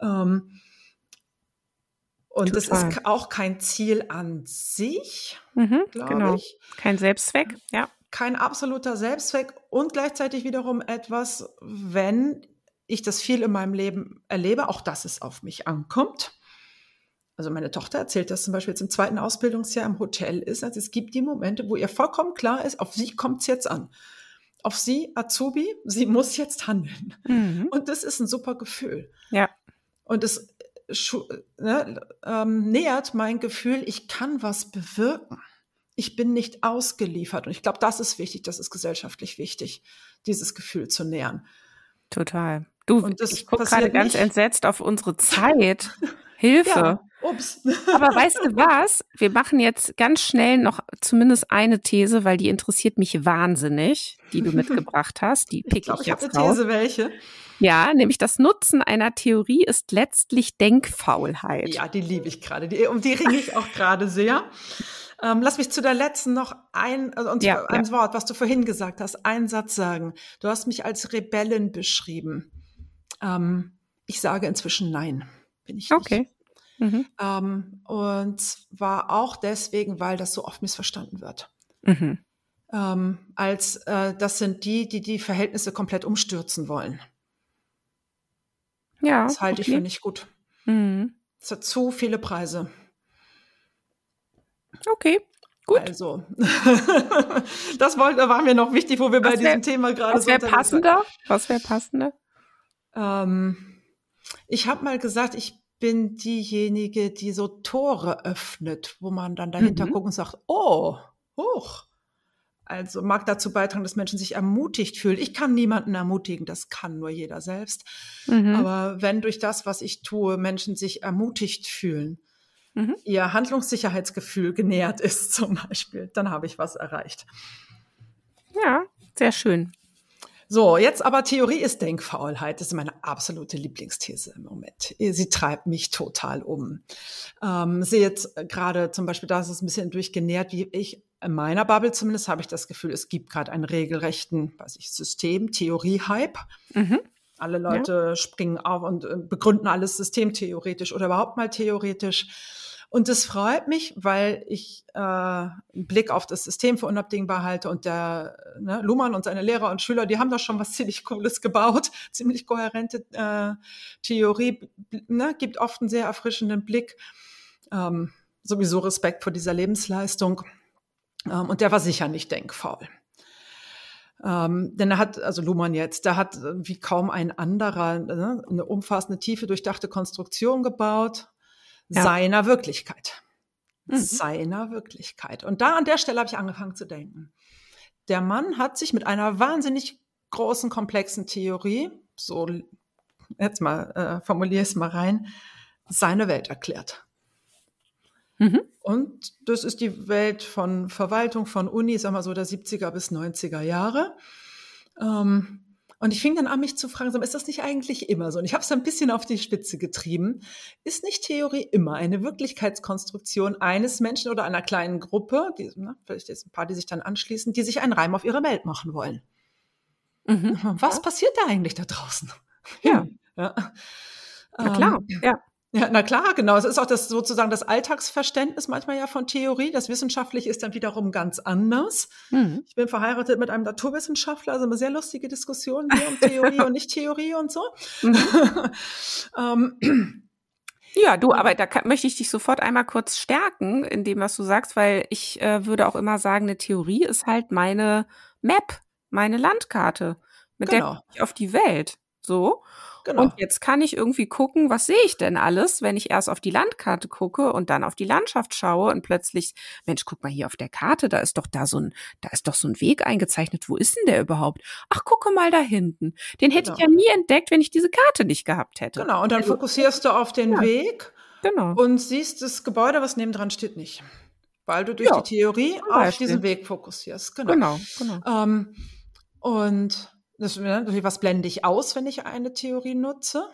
Ähm, und Total. das ist auch kein Ziel an sich, mhm, glaube genau. ich. Kein Selbstzweck, ja. Kein absoluter Selbstzweck und gleichzeitig wiederum etwas, wenn ich das viel in meinem Leben erlebe, auch dass es auf mich ankommt also meine Tochter erzählt das zum Beispiel jetzt im zweiten Ausbildungsjahr im Hotel ist, also es gibt die Momente, wo ihr vollkommen klar ist, auf sie kommt es jetzt an. Auf sie, Azubi, sie muss jetzt handeln. Mhm. Und das ist ein super Gefühl. Ja. Und es ne, ähm, nähert mein Gefühl, ich kann was bewirken. Ich bin nicht ausgeliefert. Und ich glaube, das ist wichtig, das ist gesellschaftlich wichtig, dieses Gefühl zu nähern. Total. Du, ich gucke gerade ganz entsetzt auf unsere Zeit. Hilfe. Ja. Ups. Aber weißt du was? Wir machen jetzt ganz schnell noch zumindest eine These, weil die interessiert mich wahnsinnig, die du mitgebracht hast. Die pick ich, glaub, ich jetzt ich These, welche? Ja, nämlich das Nutzen einer Theorie ist letztlich Denkfaulheit. Ja, die liebe ich gerade. Die, um die ringe ich auch gerade sehr. Ähm, lass mich zu der letzten noch ein, also und ja, ein ja. Wort, was du vorhin gesagt hast, einen Satz sagen. Du hast mich als Rebellen beschrieben. Ähm, ich sage inzwischen Nein. Bin ich okay. nicht. Mhm. Ähm, und zwar auch deswegen, weil das so oft missverstanden wird. Mhm. Ähm, als äh, das sind die, die die Verhältnisse komplett umstürzen wollen. Ja. Das halte okay. ich für nicht gut. Mhm. Es hat zu viele Preise. Okay, gut. Also, das wollte, war mir noch wichtig, wo wir was bei wär, diesem Thema gerade so. Was wäre passender? Was wäre passender? Ähm, ich habe mal gesagt, ich bin diejenige, die so Tore öffnet, wo man dann dahinter mhm. guckt und sagt, oh, hoch. Also mag dazu beitragen, dass Menschen sich ermutigt fühlen. Ich kann niemanden ermutigen, das kann nur jeder selbst. Mhm. Aber wenn durch das, was ich tue, Menschen sich ermutigt fühlen, mhm. ihr Handlungssicherheitsgefühl genährt ist zum Beispiel, dann habe ich was erreicht. Ja, sehr schön. So, jetzt aber Theorie ist Denkfaulheit. Das ist meine absolute Lieblingsthese im Moment. Sie treibt mich total um. Ähm, sehe jetzt gerade zum Beispiel, da ist es ein bisschen durchgenährt, wie ich in meiner Bubble zumindest habe ich das Gefühl, es gibt gerade einen regelrechten, weiß ich, System, Theorie-Hype. Mhm. Alle Leute ja. springen auf und äh, begründen alles systemtheoretisch oder überhaupt mal theoretisch. Und das freut mich, weil ich äh, einen Blick auf das System für unabdingbar halte und der ne, Luhmann und seine Lehrer und Schüler, die haben da schon was ziemlich Cooles gebaut, ziemlich kohärente äh, Theorie, ne, gibt oft einen sehr erfrischenden Blick. Ähm, sowieso Respekt vor dieser Lebensleistung. Ähm, und der war sicher nicht denkfaul. Ähm, denn er hat, also Luhmann jetzt, der hat wie kaum ein anderer ne, eine umfassende, tiefe, durchdachte Konstruktion gebaut, ja. seiner Wirklichkeit. Mhm. Seiner Wirklichkeit. Und da an der Stelle habe ich angefangen zu denken. Der Mann hat sich mit einer wahnsinnig großen, komplexen Theorie, so jetzt mal äh, formuliere es mal rein, seine Welt erklärt. Mhm. Und das ist die Welt von Verwaltung, von Uni, sagen wir so der 70er bis 90er Jahre. Ähm, und ich fing dann an, mich zu fragen, ist das nicht eigentlich immer so? Und ich habe es ein bisschen auf die Spitze getrieben. Ist nicht Theorie immer eine Wirklichkeitskonstruktion eines Menschen oder einer kleinen Gruppe, die, na, vielleicht jetzt ein paar, die sich dann anschließen, die sich einen Reim auf ihre Welt machen wollen? Mhm. Was ja. passiert da eigentlich da draußen? Ja. ja. Na klar, ähm, ja. Ja, na klar, genau. Es ist auch das sozusagen das Alltagsverständnis manchmal ja von Theorie. Das Wissenschaftliche ist dann wiederum ganz anders. Mhm. Ich bin verheiratet mit einem Naturwissenschaftler, also eine sehr lustige Diskussion hier um Theorie und Nicht-Theorie und so. Mhm. ähm, ja, du, aber da kann, möchte ich dich sofort einmal kurz stärken in dem, was du sagst, weil ich äh, würde auch immer sagen, eine Theorie ist halt meine Map, meine Landkarte, mit genau. der ich auf die Welt. So. Genau. Und jetzt kann ich irgendwie gucken, was sehe ich denn alles, wenn ich erst auf die Landkarte gucke und dann auf die Landschaft schaue und plötzlich, Mensch, guck mal hier auf der Karte, da ist doch da so ein, da ist doch so ein Weg eingezeichnet. Wo ist denn der überhaupt? Ach, gucke mal da hinten. Den hätte genau. ich ja nie entdeckt, wenn ich diese Karte nicht gehabt hätte. Genau. Und dann also, fokussierst du auf den ja. Weg. Genau. Und siehst das Gebäude, was nebendran steht, nicht. Weil du durch ja, die Theorie auf diesen Weg fokussierst. Genau. Genau. genau. Ähm, und das, natürlich, was blende ich aus, wenn ich eine Theorie nutze?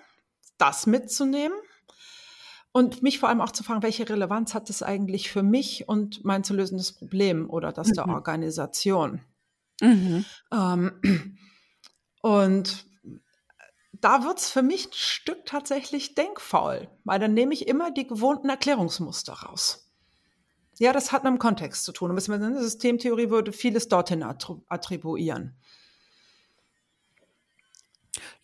Das mitzunehmen und mich vor allem auch zu fragen, welche Relevanz hat das eigentlich für mich und mein zu lösendes Problem oder das mhm. der Organisation? Mhm. Ähm, und da wird es für mich ein Stück tatsächlich denkfaul, weil dann nehme ich immer die gewohnten Erklärungsmuster raus. Ja, das hat mit dem Kontext zu tun. Und eine Systemtheorie würde vieles dorthin attribuieren.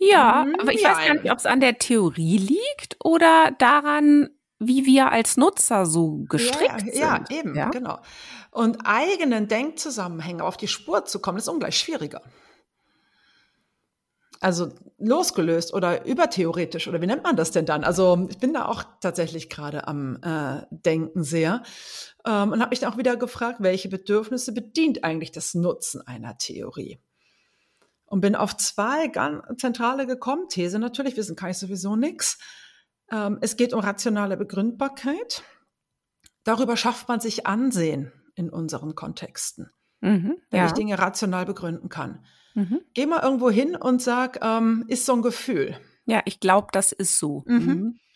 Ja, mhm, aber ich ja, weiß gar nicht, ob es an der Theorie liegt oder daran, wie wir als Nutzer so gestrickt ja, sind. Ja, eben, ja? genau. Und eigenen Denkzusammenhänge auf die Spur zu kommen, ist ungleich schwieriger. Also losgelöst oder übertheoretisch oder wie nennt man das denn dann? Also ich bin da auch tatsächlich gerade am äh, Denken sehr ähm, und habe mich dann auch wieder gefragt, welche Bedürfnisse bedient eigentlich das Nutzen einer Theorie? Und bin auf zwei ganz zentrale gekommen. These natürlich, wissen kann ich sowieso nichts. Ähm, es geht um rationale Begründbarkeit. Darüber schafft man sich Ansehen in unseren Kontexten, mhm, wenn ja. ich Dinge rational begründen kann. Mhm. Geh mal irgendwo hin und sag, ähm, ist so ein Gefühl. Ja, ich glaube, das ist so. Mhm.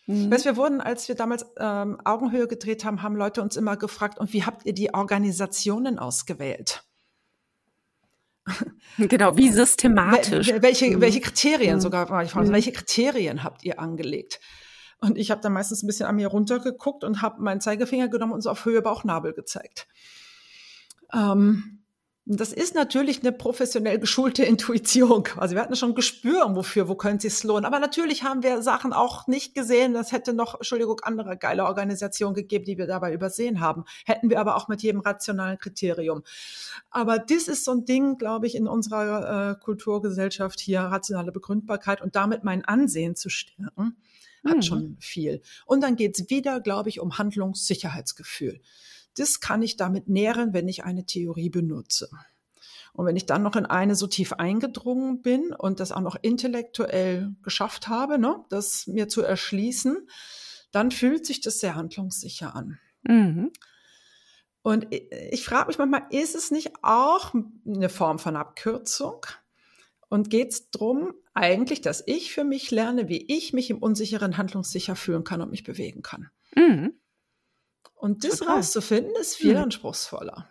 Mhm. mhm. Weißt, wir wurden, als wir damals ähm, Augenhöhe gedreht haben, haben Leute uns immer gefragt, und wie habt ihr die Organisationen ausgewählt? Genau, wie systematisch. welche, mhm. welche Kriterien mhm. sogar, war ich frage, welche Kriterien habt ihr angelegt? Und ich habe dann meistens ein bisschen an mir runtergeguckt und habe meinen Zeigefinger genommen und so auf Höhe Bauchnabel gezeigt. Ähm, das ist natürlich eine professionell geschulte Intuition. Also wir hatten schon ein Gespür, wofür, wo können sie es lohnen. Aber natürlich haben wir Sachen auch nicht gesehen. Das hätte noch, Entschuldigung, andere geile Organisationen gegeben, die wir dabei übersehen haben. Hätten wir aber auch mit jedem rationalen Kriterium. Aber das ist so ein Ding, glaube ich, in unserer äh, Kulturgesellschaft hier, rationale Begründbarkeit und damit mein Ansehen zu stärken, hat mhm. schon viel. Und dann geht's wieder, glaube ich, um Handlungssicherheitsgefühl. Das kann ich damit nähren, wenn ich eine Theorie benutze. Und wenn ich dann noch in eine so tief eingedrungen bin und das auch noch intellektuell geschafft habe, ne, das mir zu erschließen, dann fühlt sich das sehr handlungssicher an. Mhm. Und ich, ich frage mich manchmal, ist es nicht auch eine Form von Abkürzung? Und geht es darum, eigentlich, dass ich für mich lerne, wie ich mich im Unsicheren handlungssicher fühlen kann und mich bewegen kann? Mhm. Und das Total. rauszufinden, ist viel hm. anspruchsvoller.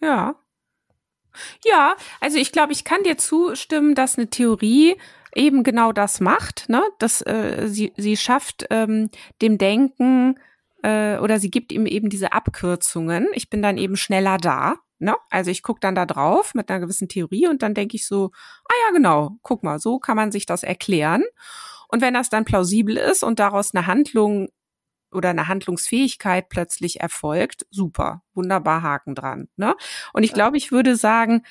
Ja. Ja, also ich glaube, ich kann dir zustimmen, dass eine Theorie eben genau das macht, ne? Dass äh, sie, sie schafft ähm, dem Denken äh, oder sie gibt ihm eben diese Abkürzungen. Ich bin dann eben schneller da. Ne? Also ich gucke dann da drauf mit einer gewissen Theorie und dann denke ich so, ah ja, genau, guck mal, so kann man sich das erklären. Und wenn das dann plausibel ist und daraus eine Handlung oder eine Handlungsfähigkeit plötzlich erfolgt, super, wunderbar Haken dran. Ne? Und ich glaube, ich würde sagen,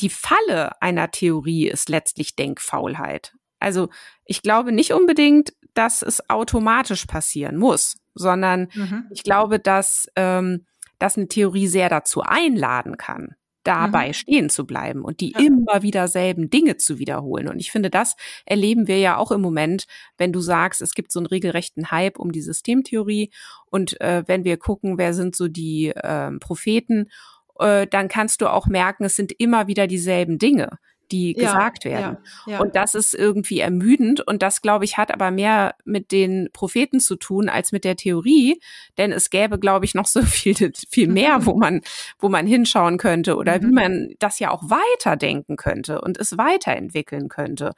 die Falle einer Theorie ist letztlich Denkfaulheit. Also ich glaube nicht unbedingt, dass es automatisch passieren muss, sondern mhm. ich glaube, dass, ähm, dass eine Theorie sehr dazu einladen kann dabei mhm. stehen zu bleiben und die ja. immer wieder selben Dinge zu wiederholen. Und ich finde, das erleben wir ja auch im Moment, wenn du sagst, es gibt so einen regelrechten Hype um die Systemtheorie und äh, wenn wir gucken, wer sind so die äh, Propheten, äh, dann kannst du auch merken, es sind immer wieder dieselben Dinge die ja, gesagt werden. Ja, ja. Und das ist irgendwie ermüdend und das, glaube ich, hat aber mehr mit den Propheten zu tun als mit der Theorie, denn es gäbe, glaube ich, noch so viel, viel mehr, wo man, wo man hinschauen könnte oder mhm. wie man das ja auch weiterdenken könnte und es weiterentwickeln könnte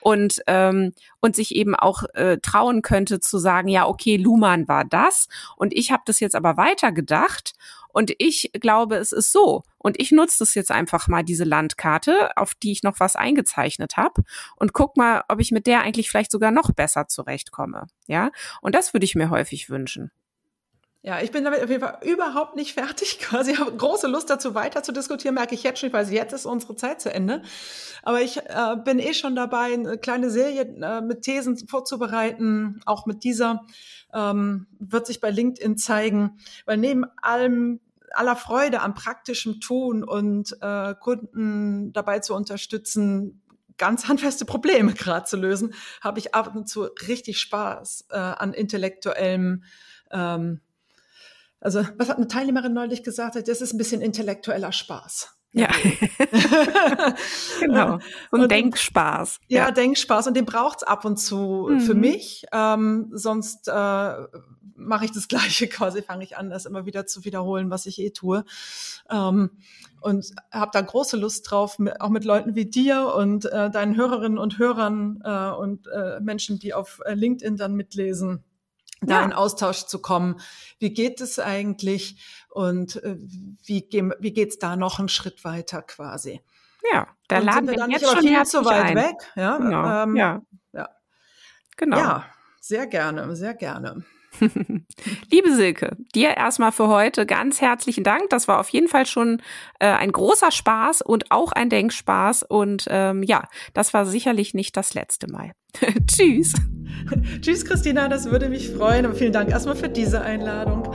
und ähm, und sich eben auch äh, trauen könnte zu sagen, ja, okay, Luhmann war das und ich habe das jetzt aber weitergedacht und ich glaube, es ist so. Und ich nutze das jetzt einfach mal, diese Landkarte, auf die ich noch was eingezeichnet habe und guck mal, ob ich mit der eigentlich vielleicht sogar noch besser zurechtkomme. Ja. Und das würde ich mir häufig wünschen. Ja, ich bin damit auf jeden Fall überhaupt nicht fertig. Quasi habe große Lust dazu weiter zu diskutieren, merke ich jetzt schon, weil jetzt ist unsere Zeit zu Ende. Aber ich äh, bin eh schon dabei, eine kleine Serie äh, mit Thesen vorzubereiten. Auch mit dieser ähm, wird sich bei LinkedIn zeigen, weil neben allem aller Freude am praktischen Tun und äh, Kunden dabei zu unterstützen, ganz handfeste Probleme gerade zu lösen, habe ich ab und zu richtig Spaß äh, an intellektuellem ähm, also, was hat eine Teilnehmerin neulich gesagt? Das ist ein bisschen intellektueller Spaß. Ja, genau. Und, und Denkspaß. Ja, ja, Denkspaß. Und den braucht's ab und zu mhm. für mich. Ähm, sonst äh, mache ich das Gleiche quasi, fange ich an, das immer wieder zu wiederholen, was ich eh tue. Ähm, und habe da große Lust drauf, auch mit Leuten wie dir und äh, deinen Hörerinnen und Hörern äh, und äh, Menschen, die auf äh, LinkedIn dann mitlesen, da in Austausch zu kommen. Wie geht es eigentlich und äh, wie, gehen, wie geht's da noch einen Schritt weiter quasi? Ja, da und laden wir, wir jetzt schon viel zu weit ein. weg. Ja, genau. Ähm, ja. ja. Genau. Ja, sehr gerne, sehr gerne. Liebe Silke, dir erstmal für heute ganz herzlichen Dank. Das war auf jeden Fall schon äh, ein großer Spaß und auch ein Denkspaß. Und ähm, ja, das war sicherlich nicht das letzte Mal. Tschüss. Tschüss, Christina, das würde mich freuen. Und vielen Dank erstmal für diese Einladung.